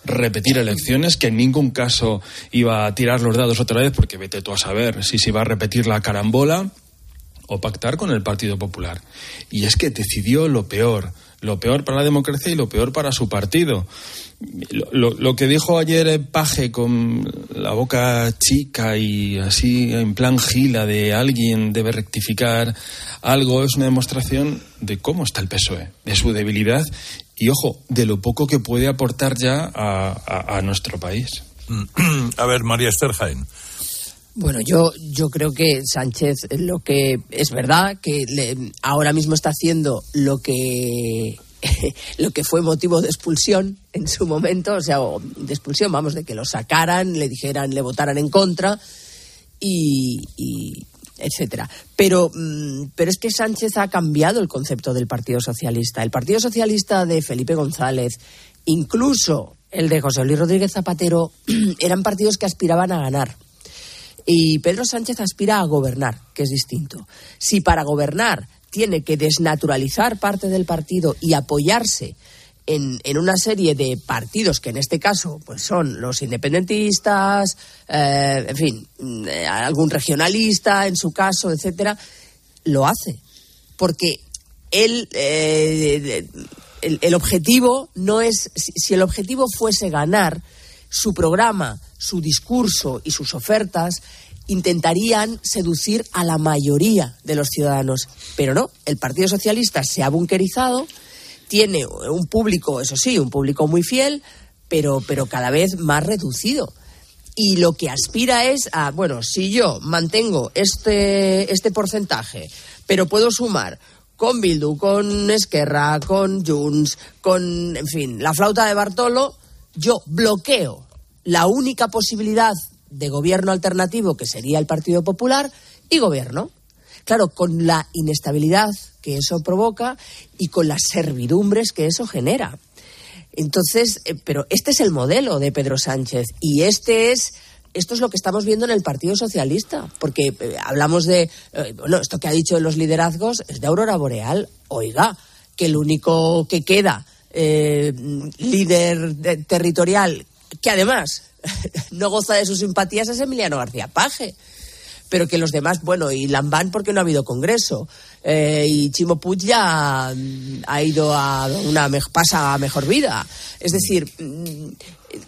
repetir elecciones, que en ningún caso iba a tirar los dados otra vez, porque vete tú a saber si se iba a repetir la carambola, o pactar con el Partido Popular. Y es que decidió lo peor, lo peor para la democracia y lo peor para su partido. Lo, que dijo ayer Paje con la boca chica y así en plan gila de alguien debe rectificar algo es una demostración de cómo está el PSOE, de su debilidad y, ojo, de lo poco que puede aportar ya a, nuestro país.
A ver, María Esther
Bueno, yo, yo creo que Sánchez lo que es verdad que ahora mismo está haciendo lo que lo que fue motivo de expulsión en su momento, o sea, de expulsión, vamos, de que lo sacaran, le dijeran, le votaran en contra y, etcétera. Pero, mm, pero es que Sánchez ha cambiado el concepto del Partido Socialista. El Partido Socialista de Felipe González, incluso el de José Luis Rodríguez Zapatero, eran partidos que aspiraban a ganar. Y Pedro Sánchez aspira a gobernar, que es distinto. Si para gobernar tiene que desnaturalizar parte del partido y apoyarse en, en, una serie de partidos que en este caso pues son los independentistas, eh, en fin, eh, algún regionalista en su caso, etcétera, lo hace porque él eh, el, el, objetivo no es si el objetivo fuese ganar su programa, su discurso y sus ofertas intentarían seducir a la mayoría de los ciudadanos. Pero no, el Partido Socialista se ha bunkerizado, tiene un público, eso sí, un público muy fiel, pero, pero cada vez más reducido. Y lo que aspira es a, bueno, si yo mantengo este, este porcentaje, pero puedo sumar con Bildu, con Esquerra, con Junts, con, en fin, la flauta de Bartolo, yo bloqueo la única posibilidad de gobierno alternativo, que sería el Partido Popular, y gobierno. Claro, con la inestabilidad que eso provoca y con las servidumbres que eso genera. Entonces, eh, pero este es el modelo de Pedro Sánchez y este es esto es lo que estamos viendo en el Partido Socialista, porque eh, hablamos de, eh, bueno, esto que ha dicho de los liderazgos es de Aurora Boreal. Oiga, que el único que queda líder territorial, que además no goza de sus simpatías es Emiliano García Paje. Pero que los demás, bueno, y Lambán porque no ha habido congreso. Eh, y Chimo Puig ya mm, ha ido a una pasa a mejor vida. Es decir, mm,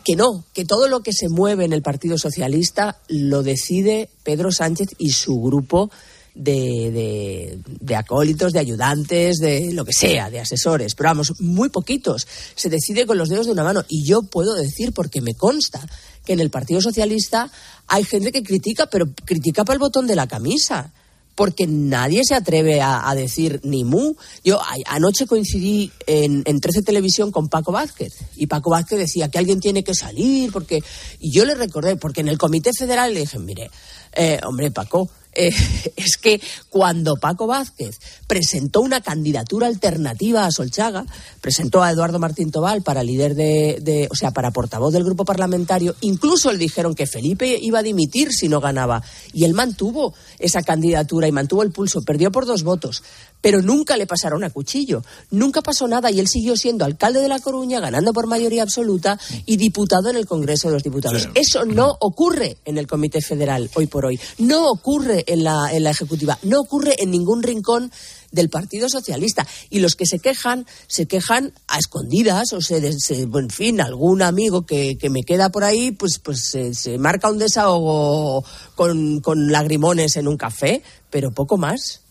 que no, que todo lo que se mueve en el Partido Socialista lo decide Pedro Sánchez y su grupo de, de, acólitos, de ayudantes, de lo que sea, de asesores, pero vamos, muy poquitos. Se decide con los dedos de una mano. Y yo puedo decir, porque me consta, que en el Partido Socialista hay gente que critica, pero critica para el botón de la camisa. Porque nadie se atreve a, decir ni mu. Yo anoche coincidí en, en 13 Televisión con Paco Vázquez. Y Paco Vázquez decía que alguien tiene que salir. porque Y yo le recordé, porque en el Comité Federal le dije, mire, eh, hombre, Paco, eh, es que cuando Paco Vázquez presentó una candidatura alternativa a Solchaga, presentó a Eduardo Martín Tobal para líder de, de, o sea, para portavoz del grupo parlamentario, incluso le dijeron que Felipe iba a dimitir si no ganaba. Y él mantuvo esa candidatura y mantuvo el pulso, perdió por dos votos, pero nunca le pasaron a cuchillo, nunca pasó nada y él siguió siendo alcalde de La Coruña, ganando por mayoría absoluta y diputado en el Congreso de los Diputados. Eso no ocurre en el Comité Federal hoy por hoy, no ocurre en la, en la Ejecutiva, no ocurre en ningún rincón del Partido Socialista. Y los que se quejan, se quejan a escondidas, o se, se en fin, algún amigo que, que, me queda por ahí, pues, pues se, se marca un desahogo con, con lagrimones en un café, pero poco más.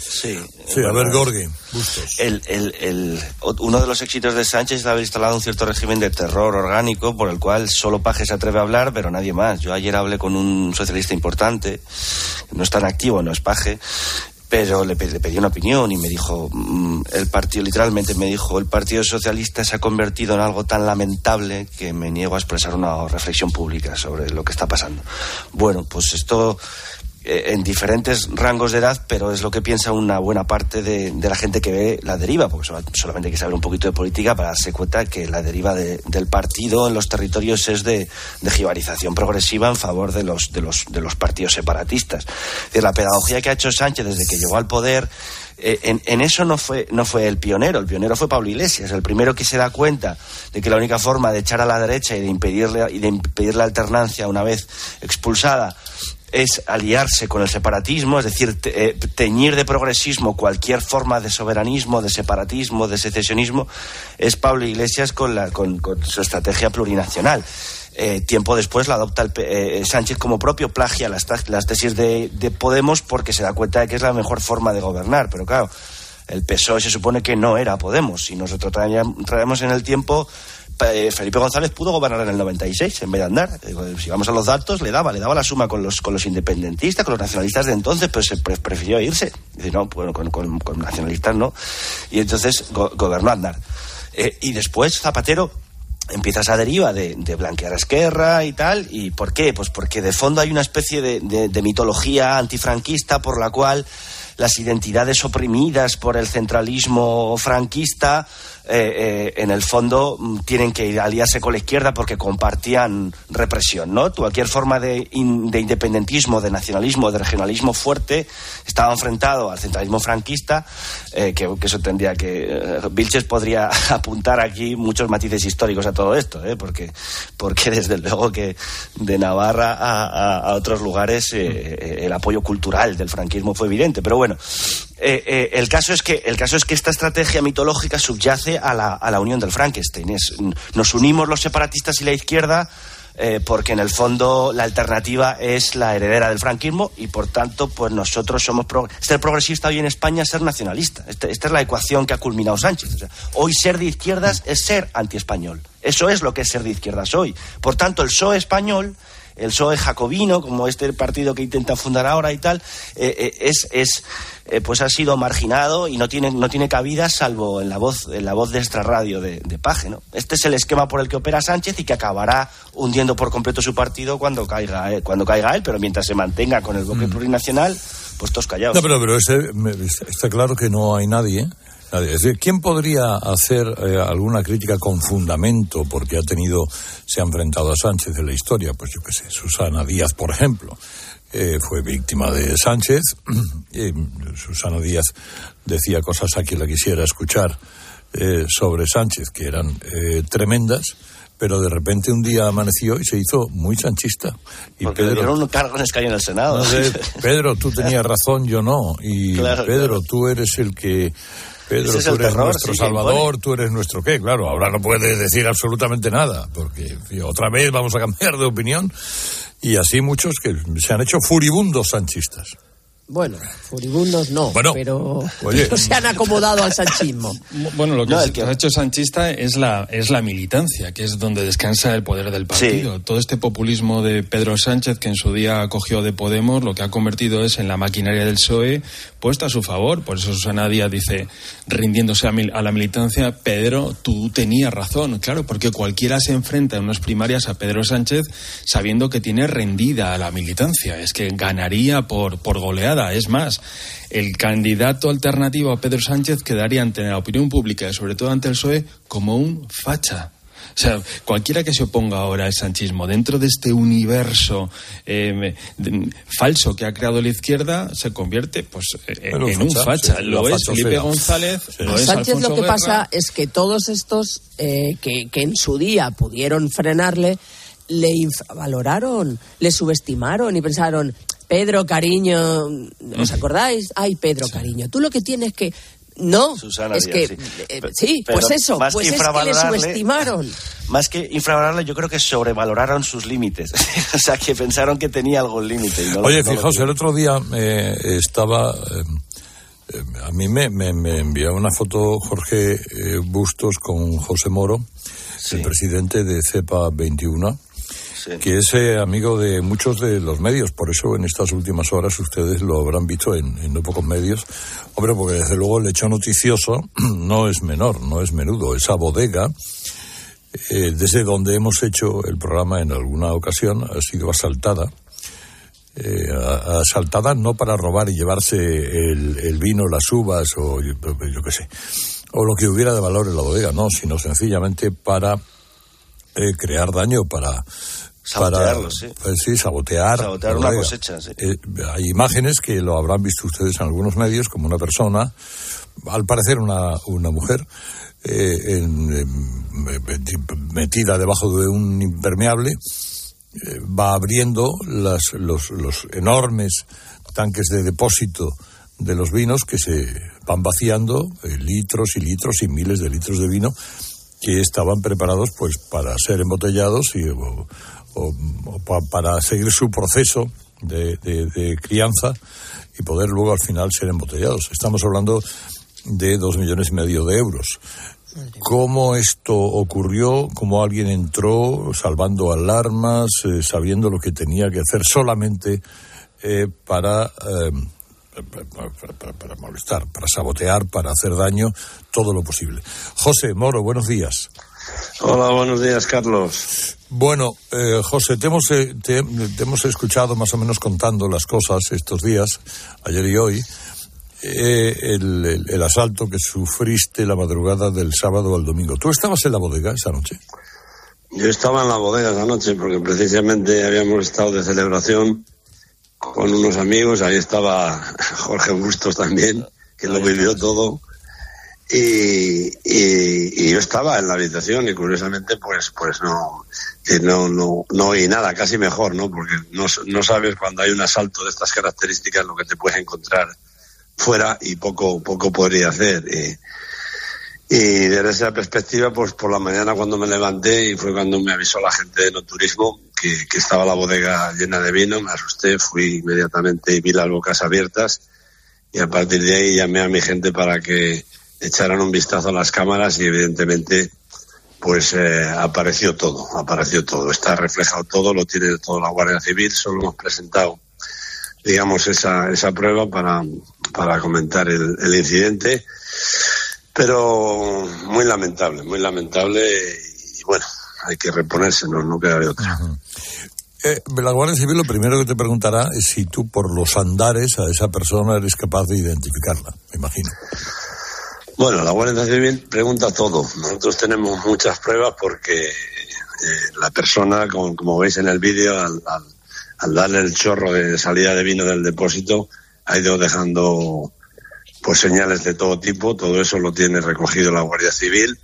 Sí, sí a ver, Gorgi,
el, el, el, uno de los éxitos de Sánchez es haber instalado un cierto régimen de terror orgánico por el cual solo Paje se atreve a hablar, pero nadie más. Yo ayer hablé con un socialista importante, no es tan activo, no es Paje, pero le, le, pedí una opinión y me dijo, mmm, el partido, literalmente me dijo, el Partido Socialista se ha convertido en algo tan lamentable que me niego a expresar una reflexión pública sobre lo que está pasando. Bueno, pues esto en diferentes rangos de edad, pero es lo que piensa una buena parte de, la gente que ve la deriva, porque solamente hay que saber un poquito de política para darse cuenta que la deriva de, del partido en los territorios es de, de progresiva en favor de los, de los, de los partidos separatistas. Es decir, la pedagogía que ha hecho Sánchez desde que llegó al poder eh, en, en, eso no fue, no fue el pionero, el pionero fue Pablo Iglesias, el primero que se da cuenta de que la única forma de echar a la derecha y de impedirle, y de impedir la alternancia una vez expulsada es aliarse con el separatismo, es decir, eh, teñir de progresismo cualquier forma de soberanismo, de separatismo, de secesionismo, es Pablo Iglesias con, la, con, su estrategia plurinacional. Eh, tiempo después la adopta el, eh, Sánchez como propio, plagia las, las tesis de, de, Podemos porque se da cuenta de que es la mejor forma de gobernar. Pero claro, el PSOE se supone que no era Podemos. Si nosotros traemos en el tiempo, Felipe González pudo gobernar en el 96 en vez de andar. Si vamos a los datos, le daba, le daba la suma con los, con los independentistas, con los nacionalistas de entonces, pero se pre prefirió irse. Dice, no, bueno, con, con, con nacionalistas no. Y entonces go gobernó andar. Eh, y después Zapatero empieza esa deriva de, blanquear a Esquerra y tal. ¿Y por qué? Pues porque de fondo hay una especie de, de mitología antifranquista por la cual las identidades oprimidas por el centralismo franquista eh, eh, en el fondo tienen que aliarse con la izquierda porque compartían represión, ¿no? Cualquier forma de, in, de independentismo, de nacionalismo, de regionalismo fuerte estaba enfrentado al centralismo franquista, eh, que, eso tendría que... Vilches podría apuntar aquí muchos matices históricos a todo esto, porque, porque desde luego que de Navarra a, otros lugares el apoyo cultural del franquismo fue evidente, pero bueno, eh, eh, el, caso es que, esta estrategia mitológica subyace a la, a la unión del Frankenstein. Nos unimos los separatistas y la izquierda eh, porque en el fondo la alternativa es la heredera del franquismo y por tanto pues nosotros somos pro ser progresista hoy en España es ser nacionalista. Este, esta es la ecuación que ha culminado Sánchez. O sea, hoy ser de izquierdas es ser antiespañol. Eso es lo que es ser de izquierdas hoy. Por tanto, el PSOE español el PSOE jacobino, como este partido que intenta fundar ahora y tal, es eh, pues ha sido marginado y no tiene, no tiene cabida salvo en la voz, en la voz de extra radio de, de Paje. ¿no? Este es el esquema por el que opera Sánchez y que acabará hundiendo por completo su partido cuando caiga, eh, cuando caiga él, pero mientras se mantenga con el bloque mm. plurinacional, pues todos callados.
No, pero, pero este, está claro que no hay nadie. Es decir, ¿quién podría hacer eh, alguna crítica con fundamento porque ha tenido, se ha enfrentado a Sánchez en la historia? Pues yo qué sé, Susana Díaz, por ejemplo. Eh, fue víctima de Sánchez. Eh, Susana Díaz decía cosas a quien la quisiera escuchar eh, sobre Sánchez que eran tremendas pero de repente un día amaneció y se hizo muy sanchista.
Y Porque Pedro, le dieron un cargo en escaño en el Senado.
No sé, Pedro, tú tenías razón, yo no. Y claro, Pedro, claro. tú eres el que Pedro, tú eres terror, nuestro sí, Salvador, tú eres nuestro qué. Claro, ahora no puedes decir absolutamente nada, porque otra vez vamos a cambiar de opinión. Y así muchos que se han hecho furibundos sanchistas.
Bueno, furibundos no, bueno, pero, oye. pero, se han acomodado al sanchismo.
Bueno, lo que, no, que, ha hecho sanchista es la, es la militancia, que es donde descansa el poder del partido. Sí. Todo este populismo de Pedro Sánchez, que en su día acogió de Podemos, lo que ha convertido es en la maquinaria del PSOE puesta a su favor. Por eso Susana Díaz dice, rindiéndose a, a la militancia, Pedro, tú tenías razón, claro, porque cualquiera se enfrenta en unas primarias a Pedro Sánchez sabiendo que tiene rendida a la militancia. Es que ganaría por, por goleada. Es más, el candidato alternativo a Pedro Sánchez quedaría ante la opinión pública y sobre todo ante el PSOE como un facha. O sea, cualquiera que se oponga ahora al sanchismo dentro de este universo eh, falso que ha creado la izquierda se convierte pues en, un facha. lo es Felipe González. Lo es
Sánchez lo que pasa es que todos estos eh, que, que en su día pudieron frenarle le infravaloraron, le subestimaron y pensaron, Pedro, cariño, ¿os acordáis? Ay, Pedro, cariño, tú lo que tienes que no, es que sí, eh, pues eso, pues es que le subestimaron.
Más que infravalorarle, yo creo que sobrevaloraron sus límites. o sea, que pensaron que tenía algún límite.
Oye, fijaos, el otro día eh, estaba... Eh, a mí me, me, envió una foto Jorge Bustos con José Moro, el presidente de CEPA 21 que es eh, amigo de muchos de los medios. Por eso en estas últimas horas ustedes lo habrán visto en, en no pocos medios. Hombre, porque desde luego el hecho noticioso no es menor, no es menudo. Esa bodega, eh, desde donde hemos hecho el programa en alguna ocasión, ha sido asaltada. Eh, asaltada no para robar y llevarse el, vino, las uvas o yo, yo qué sé, o lo que hubiera de valor en la bodega, no, sino sencillamente para crear daño, para
Sabotearlo, sí.
Pues sí, sabotear.
Sabotear una cosecha,
eh, hay imágenes que lo habrán visto ustedes en algunos medios, como una persona, al parecer una, una mujer, eh, metida debajo de un impermeable, eh, va abriendo las, los, los enormes tanques de depósito de los vinos que se van vaciando, litros y litros y miles de litros de vino que estaban preparados pues para ser embotellados y o, para seguir su proceso de, crianza y poder luego al final ser embotellados. Estamos hablando de dos millones y medio de euros. ¿Cómo esto ocurrió? ¿Cómo alguien entró salvando alarmas, eh, sabiendo lo que tenía que hacer solamente eh, para, eh, para, para, molestar, para sabotear, para hacer daño, todo lo posible? José Moro, buenos días.
Hola, buenos días, Carlos.
Bueno, eh, José, te hemos, eh, te, hemos escuchado más o menos contando las cosas estos días, ayer y hoy, eh, el, el, asalto que sufriste la madrugada del sábado al domingo. ¿Tú estabas en la bodega esa noche?
Yo estaba en la bodega esa noche porque precisamente habíamos estado de celebración con unos amigos, ahí estaba Jorge Bustos también, que lo vivió todo. Y, y, yo estaba en la habitación y curiosamente pues pues no no no no oí nada casi mejor no porque no, no sabes cuando hay un asalto de estas características lo que te puedes encontrar fuera y poco poco podría hacer. Y, y desde esa perspectiva pues por la mañana cuando me levanté y fue cuando me avisó la gente de no turismo que, que estaba la bodega llena de vino me asusté fui inmediatamente y vi las bocas abiertas y a partir de ahí llamé a mi gente para que echaron un vistazo a las cámaras y evidentemente pues eh, apareció todo, apareció todo, está reflejado todo, lo tiene todo la Guardia Civil, solo hemos presentado digamos esa, esa prueba para, para comentar el, incidente, pero muy lamentable, muy lamentable y, bueno, hay que reponerse, no, no queda de otra.
Eh, la Guardia Civil lo primero que te preguntará es si tú por los andares a esa persona eres capaz de identificarla, me imagino.
Bueno, la Guardia Civil pregunta todo. Nosotros tenemos muchas pruebas porque eh, la persona, como, veis en el vídeo, al, darle el chorro de salida de vino del depósito, ha ido dejando pues señales de todo tipo. Todo eso lo tiene recogido la Guardia Civil.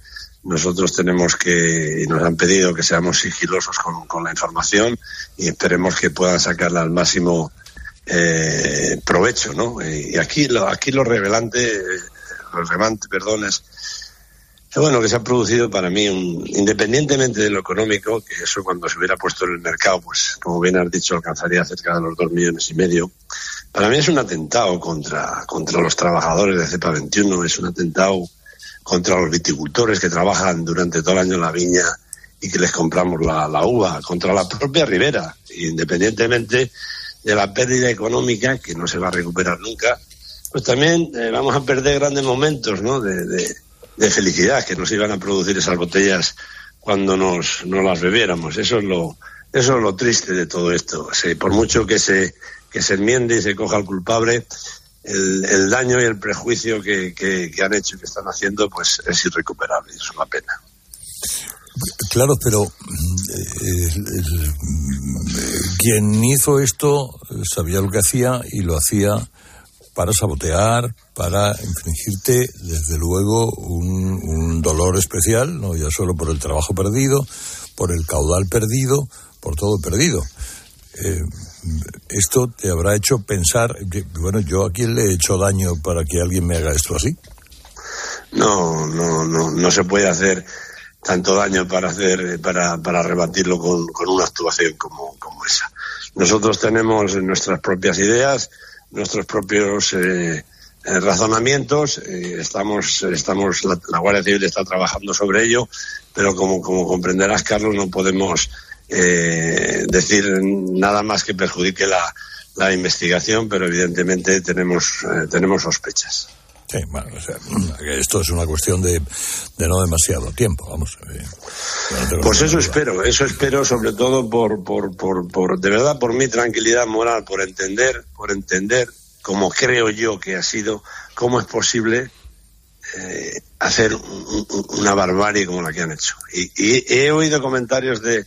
Nosotros tenemos que, y nos han pedido que seamos sigilosos con, la información y esperemos que puedan sacarla al máximo eh, provecho, ¿no? Y aquí lo, aquí lo revelante relevante, perdón, es bueno que se ha producido para mí, independientemente de lo económico, que eso cuando se hubiera puesto en el mercado, pues como bien has dicho, alcanzaría cerca de los dos millones y medio. Para mí es un atentado contra, contra los trabajadores de CEPA 21, es un atentado contra los viticultores que trabajan durante todo el año en la viña y que les compramos la, la uva, contra la propia ribera, independientemente de la pérdida económica que no se va a recuperar nunca, pues también eh, vamos a perder grandes momentos, ¿no? De, de, felicidad que nos iban a producir esas botellas cuando nos, nos las bebiéramos. Eso es lo, eso es lo triste de todo esto. por mucho que se, que se enmiende y se coja al culpable, el, el daño y el prejuicio que, que, han hecho y que están haciendo, pues es irrecuperable. Es una pena.
Claro, pero eh, quien hizo esto sabía lo que hacía y lo hacía para sabotear, para infringirte, desde luego, un, dolor especial, no ya solo por el trabajo perdido, por el caudal perdido, por todo perdido. Eh, esto te habrá hecho pensar, bueno, yo a quién le he hecho daño para que alguien me haga esto así.
No, no, no, no se puede hacer tanto daño para hacer, para, para rebatirlo con, con una actuación como, como esa. Nosotros tenemos nuestras propias ideas, nuestros propios eh, eh, razonamientos, estamos, estamos, la, la, Guardia Civil está trabajando sobre ello, pero como, como comprenderás, Carlos, no podemos eh, decir nada más que perjudique la, la investigación, pero evidentemente tenemos, eh, tenemos sospechas.
Sí, bueno, o sea, esto es una cuestión de, de no demasiado tiempo, vamos. Eh,
pues eso espero, eso espero sobre todo por, por, por, por, de verdad, por mi tranquilidad moral, por entender, por entender, como creo yo que ha sido, cómo es posible eh, hacer una barbarie como la que han hecho. Y, y he oído comentarios de,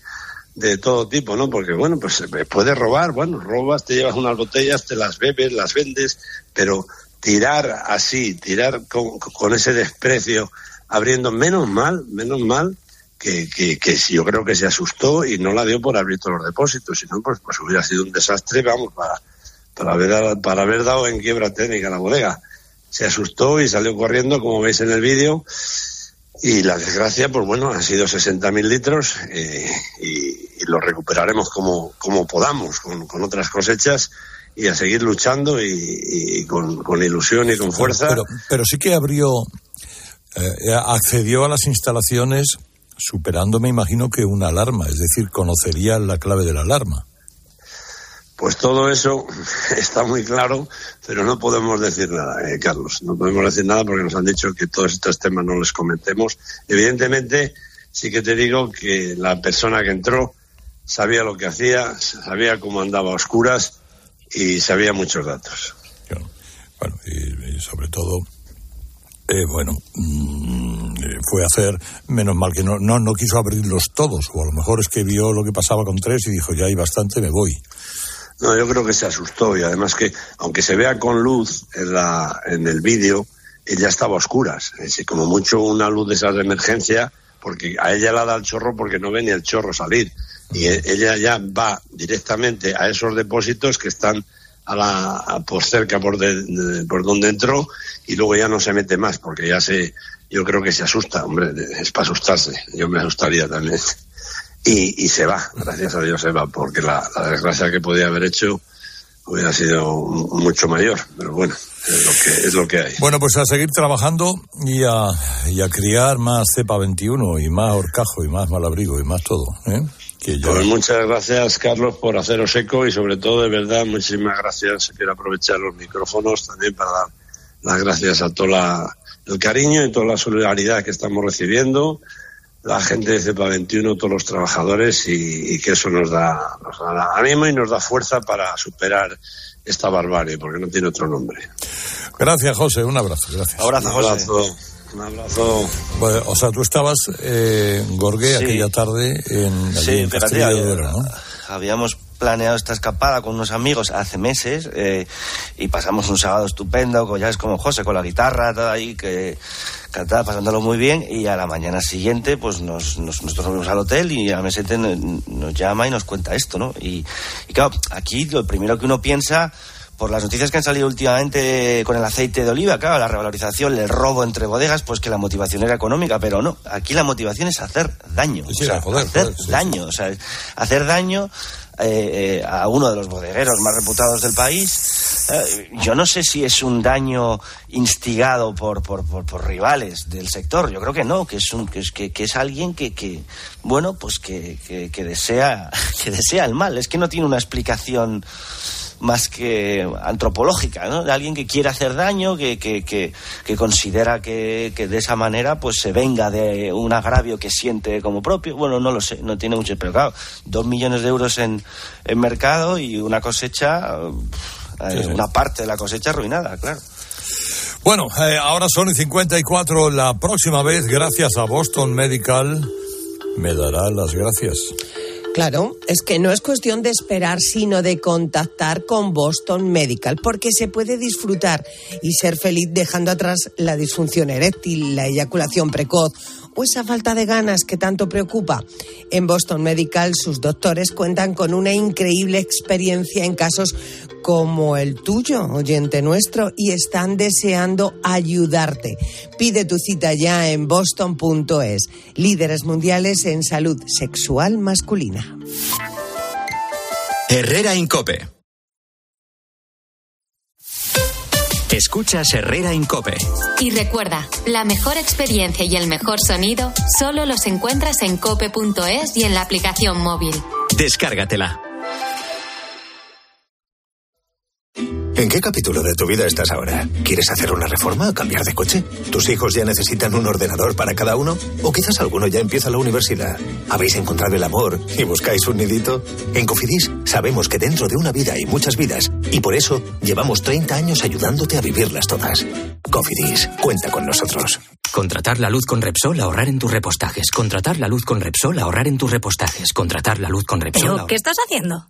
de todo tipo, ¿no? Porque, bueno, pues eh, puedes robar, bueno, robas, te llevas unas botellas, te las bebes, las vendes, pero tirar así, tirar con, ese desprecio, abriendo, menos mal, menos mal, que, que, que yo creo que se asustó y no la dio por abrir todos los depósitos, sino pues, pues hubiera sido un desastre, vamos, para, para, haber, para haber dado en quiebra técnica la bodega. Se asustó y salió corriendo, como veis en el vídeo, y la desgracia, pues bueno, han sido 60.000 litros eh, y, lo recuperaremos como, como podamos, con, con, otras cosechas y a seguir luchando y, con, con, ilusión y con fuerza.
Pero, pero sí que abrió, eh, accedió a las instalaciones superando, me imagino, que una alarma, es decir, conocería la clave de la alarma.
Pues todo eso está muy claro, pero no podemos decir nada, eh, Carlos. No podemos decir nada porque nos han dicho que todos estos temas no les comentemos. Evidentemente, sí que te digo que la persona que entró sabía lo que hacía, sabía cómo andaba a oscuras y sabía muchos datos.
Bueno, y, sobre todo, eh, bueno, mm, fue a hacer, menos mal que no, no, no quiso abrirlos todos, o a lo mejor es que vio lo que pasaba con tres y dijo, ya hay bastante, me voy.
No, yo creo que se asustó y además que, aunque se vea con luz en, la, en el vídeo, ella estaba a oscuras. Es decir, como mucho una luz de esas de emergencia, porque a ella la da el chorro porque no ve ni el chorro salir. Y e, ella ya va directamente a esos depósitos que están a la, por cerca por, por donde entró y luego ya no se mete más porque ya se, yo creo que se asusta, hombre, es para asustarse. Yo me asustaría también y, y se va, gracias a Dios se va, porque la, desgracia que podía haber hecho hubiera sido mucho mayor, pero bueno, es lo que, es lo que hay.
Bueno, pues a seguir trabajando y a, y a criar más cepa 21 y más horcajo y más malabrigo y más todo. ¿eh?
Pues muchas gracias, Carlos, por haceros eco y sobre todo, de verdad, muchísimas gracias. Quiero aprovechar los micrófonos también para dar las gracias a todo la, el cariño y toda la solidaridad que estamos recibiendo la gente de CEPA 21, todos los trabajadores y, que eso nos da, nos da ánimo y nos da fuerza para superar esta barbarie, porque no tiene otro nombre.
Gracias, José. Un abrazo. Gracias.
Abrazo, un abrazo. Un abrazo.
o sea, tú estabas eh, Gorgue aquella tarde en,
sí,
en
¿no? Habíamos planeado esta escapada con unos amigos hace meses eh, y pasamos un sábado estupendo, ya es como José, con la guitarra, todo ahí, que cantaba, pasándolo muy bien y a la mañana siguiente pues nos, nos nosotros volvemos al hotel y a mesete nos, llama y nos cuenta esto, ¿no? Y, y claro, aquí lo primero que uno piensa por las noticias que han salido últimamente con el aceite de oliva, claro, la revalorización, el robo entre bodegas, pues que la motivación era económica, pero no, aquí la motivación es hacer daño, o sea, hacer daño, o sea, hacer daño eh, eh, a uno de los bodegueros más reputados del país. Eh, yo no sé si es un daño instigado por, por, por, rivales del sector. Yo creo que no, que es, un, que es, que, es alguien que, que, bueno, pues que, que, desea, que desea el mal. Es que no tiene una explicación más que antropológica, ¿no? De alguien que quiere hacer daño, que, que, que, que considera que, que, de esa manera pues se venga de un agravio que siente como propio. Bueno, no lo sé, no tiene mucho, pero claro, dos millones de euros en, en mercado y una cosecha, eh, una parte de la cosecha arruinada, claro.
Bueno, eh, ahora son y 54. La próxima vez, gracias a Boston Medical, me dará las gracias.
Claro, es que no es cuestión de esperar, sino de contactar con Boston Medical, porque se puede disfrutar y ser feliz dejando atrás la disfunción eréctil, la eyaculación precoz o esa falta de ganas que tanto preocupa. En Boston Medical sus doctores cuentan con una increíble experiencia en casos como el tuyo, oyente nuestro, y están deseando ayudarte. Pide tu cita ya en boston.es, líderes mundiales en salud sexual masculina.
Herrera Incope. Escuchas Herrera Incope.
Y recuerda, la mejor experiencia y el mejor sonido solo los encuentras en cope.es y en la aplicación móvil.
Descárgatela.
¿En qué capítulo de tu vida estás ahora? ¿Quieres hacer una reforma o cambiar de coche? ¿Tus hijos ya necesitan un ordenador para cada uno? ¿O quizás alguno ya empieza la universidad? ¿Habéis encontrado el amor y buscáis un nidito? En Cofidis sabemos que dentro de una vida hay muchas vidas y por eso llevamos 30 años ayudándote a vivirlas todas. Cofidis, cuenta con nosotros.
Contratar la luz con Repsol, ahorrar en tus repostajes. Contratar la luz con Repsol, ahorrar en tus repostajes. Contratar la luz con Repsol.
¿Pero qué estás haciendo?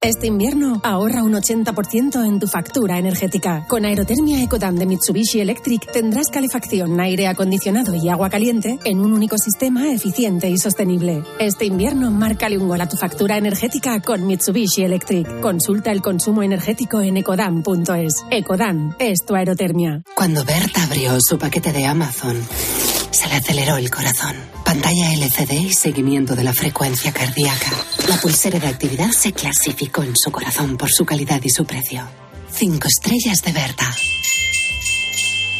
Este invierno ahorra un 80% en tu factura energética. Con Aerotermia Ecodam de Mitsubishi Electric tendrás calefacción, aire acondicionado y agua caliente en un único sistema eficiente y sostenible. Este invierno márcale un gol a tu factura energética con Mitsubishi Electric. Consulta el consumo energético en ecodam.es. Ecodam es tu aerotermia.
Cuando Berta abrió su paquete de Amazon, se le aceleró el corazón. Pantalla LCD y seguimiento de la frecuencia cardíaca. La pulsera de actividad se clasificó en su corazón por su calidad y su precio. Cinco estrellas de Berta.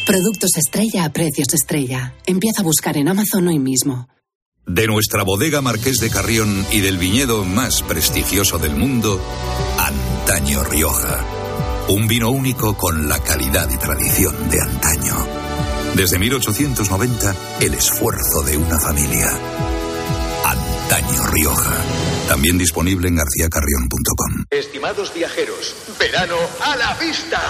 Productos estrella a precios estrella. Empieza a buscar en Amazon hoy mismo.
De nuestra bodega Marqués de Carrión y del viñedo más prestigioso del mundo, Antaño Rioja. Un vino único con la calidad y tradición de antaño. Desde 1890, el esfuerzo de una familia. Antaño Rioja. También disponible en garcíacarrión.com.
Estimados viajeros, verano a la vista.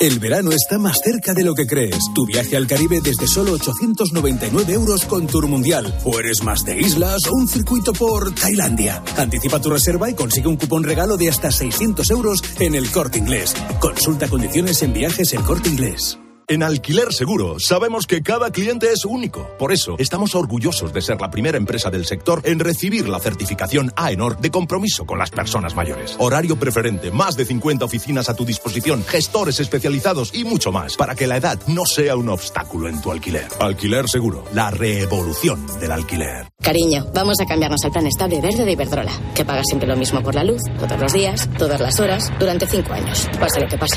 El verano está más cerca de lo que crees. Tu viaje al Caribe desde solo 899 euros con Tour Mundial. O eres más de islas o un circuito por Tailandia. Anticipa tu reserva y consigue un cupón regalo de hasta 600 euros en el corte inglés. Consulta condiciones en viajes el corte inglés.
En Alquiler Seguro sabemos que cada cliente es único. Por eso estamos orgullosos de ser la primera empresa del sector en recibir la certificación AENOR de compromiso con las personas mayores. Horario preferente, más de 50 oficinas a tu disposición, gestores especializados y mucho más para que la edad no sea un obstáculo en tu alquiler. Alquiler Seguro, la revolución del alquiler.
Cariño, vamos a cambiarnos al plan estable verde de Iberdrola, que paga siempre lo mismo por la luz, todos los días, todas las horas, durante cinco años, pase lo que pase.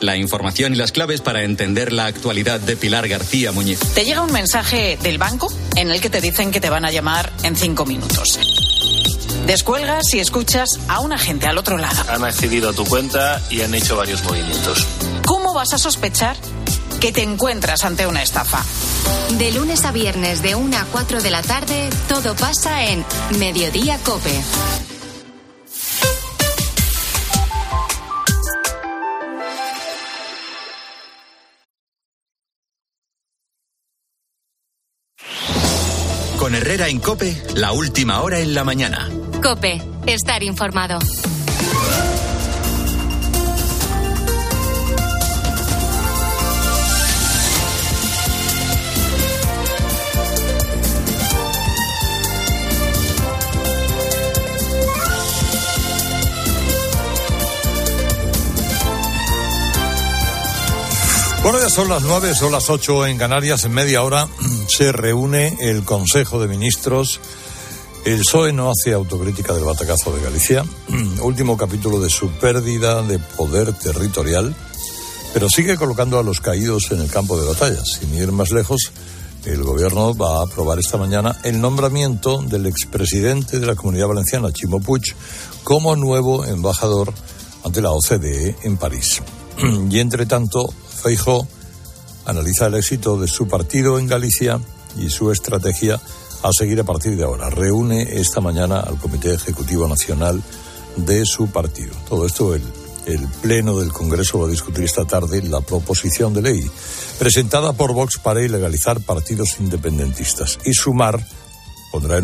La información y las claves para entender la actualidad de Pilar García Muñiz.
Te llega un mensaje del banco en el que te dicen que te van a llamar en cinco minutos. Descuelgas y escuchas a un agente al otro lado.
Han accedido a tu cuenta y han hecho varios movimientos.
¿Cómo vas a sospechar que te encuentras ante una estafa?
De lunes a viernes de 1 a 4 de la tarde, todo pasa en Mediodía Cope.
En Cope, la última hora en la mañana.
Cope, estar informado.
Bueno, ya son las nueve, son las ocho en Canarias. En media hora se reúne el Consejo de Ministros. El PSOE no hace autocrítica del batacazo de Galicia. Último capítulo de su pérdida de poder territorial. Pero sigue colocando a los caídos en el campo de batalla. Sin ir más lejos, el gobierno va a aprobar esta mañana el nombramiento del expresidente de la Comunidad Valenciana, Chimo Puig, como nuevo embajador ante la OCDE en París. Y entre tanto, Feijo analiza el éxito de su partido en Galicia y su estrategia a seguir a partir de ahora. Reúne esta mañana al Comité Ejecutivo Nacional de su partido. Todo esto el, el Pleno del Congreso va a discutir esta tarde la proposición de ley presentada por Vox para ilegalizar partidos independentistas y sumar pondrá en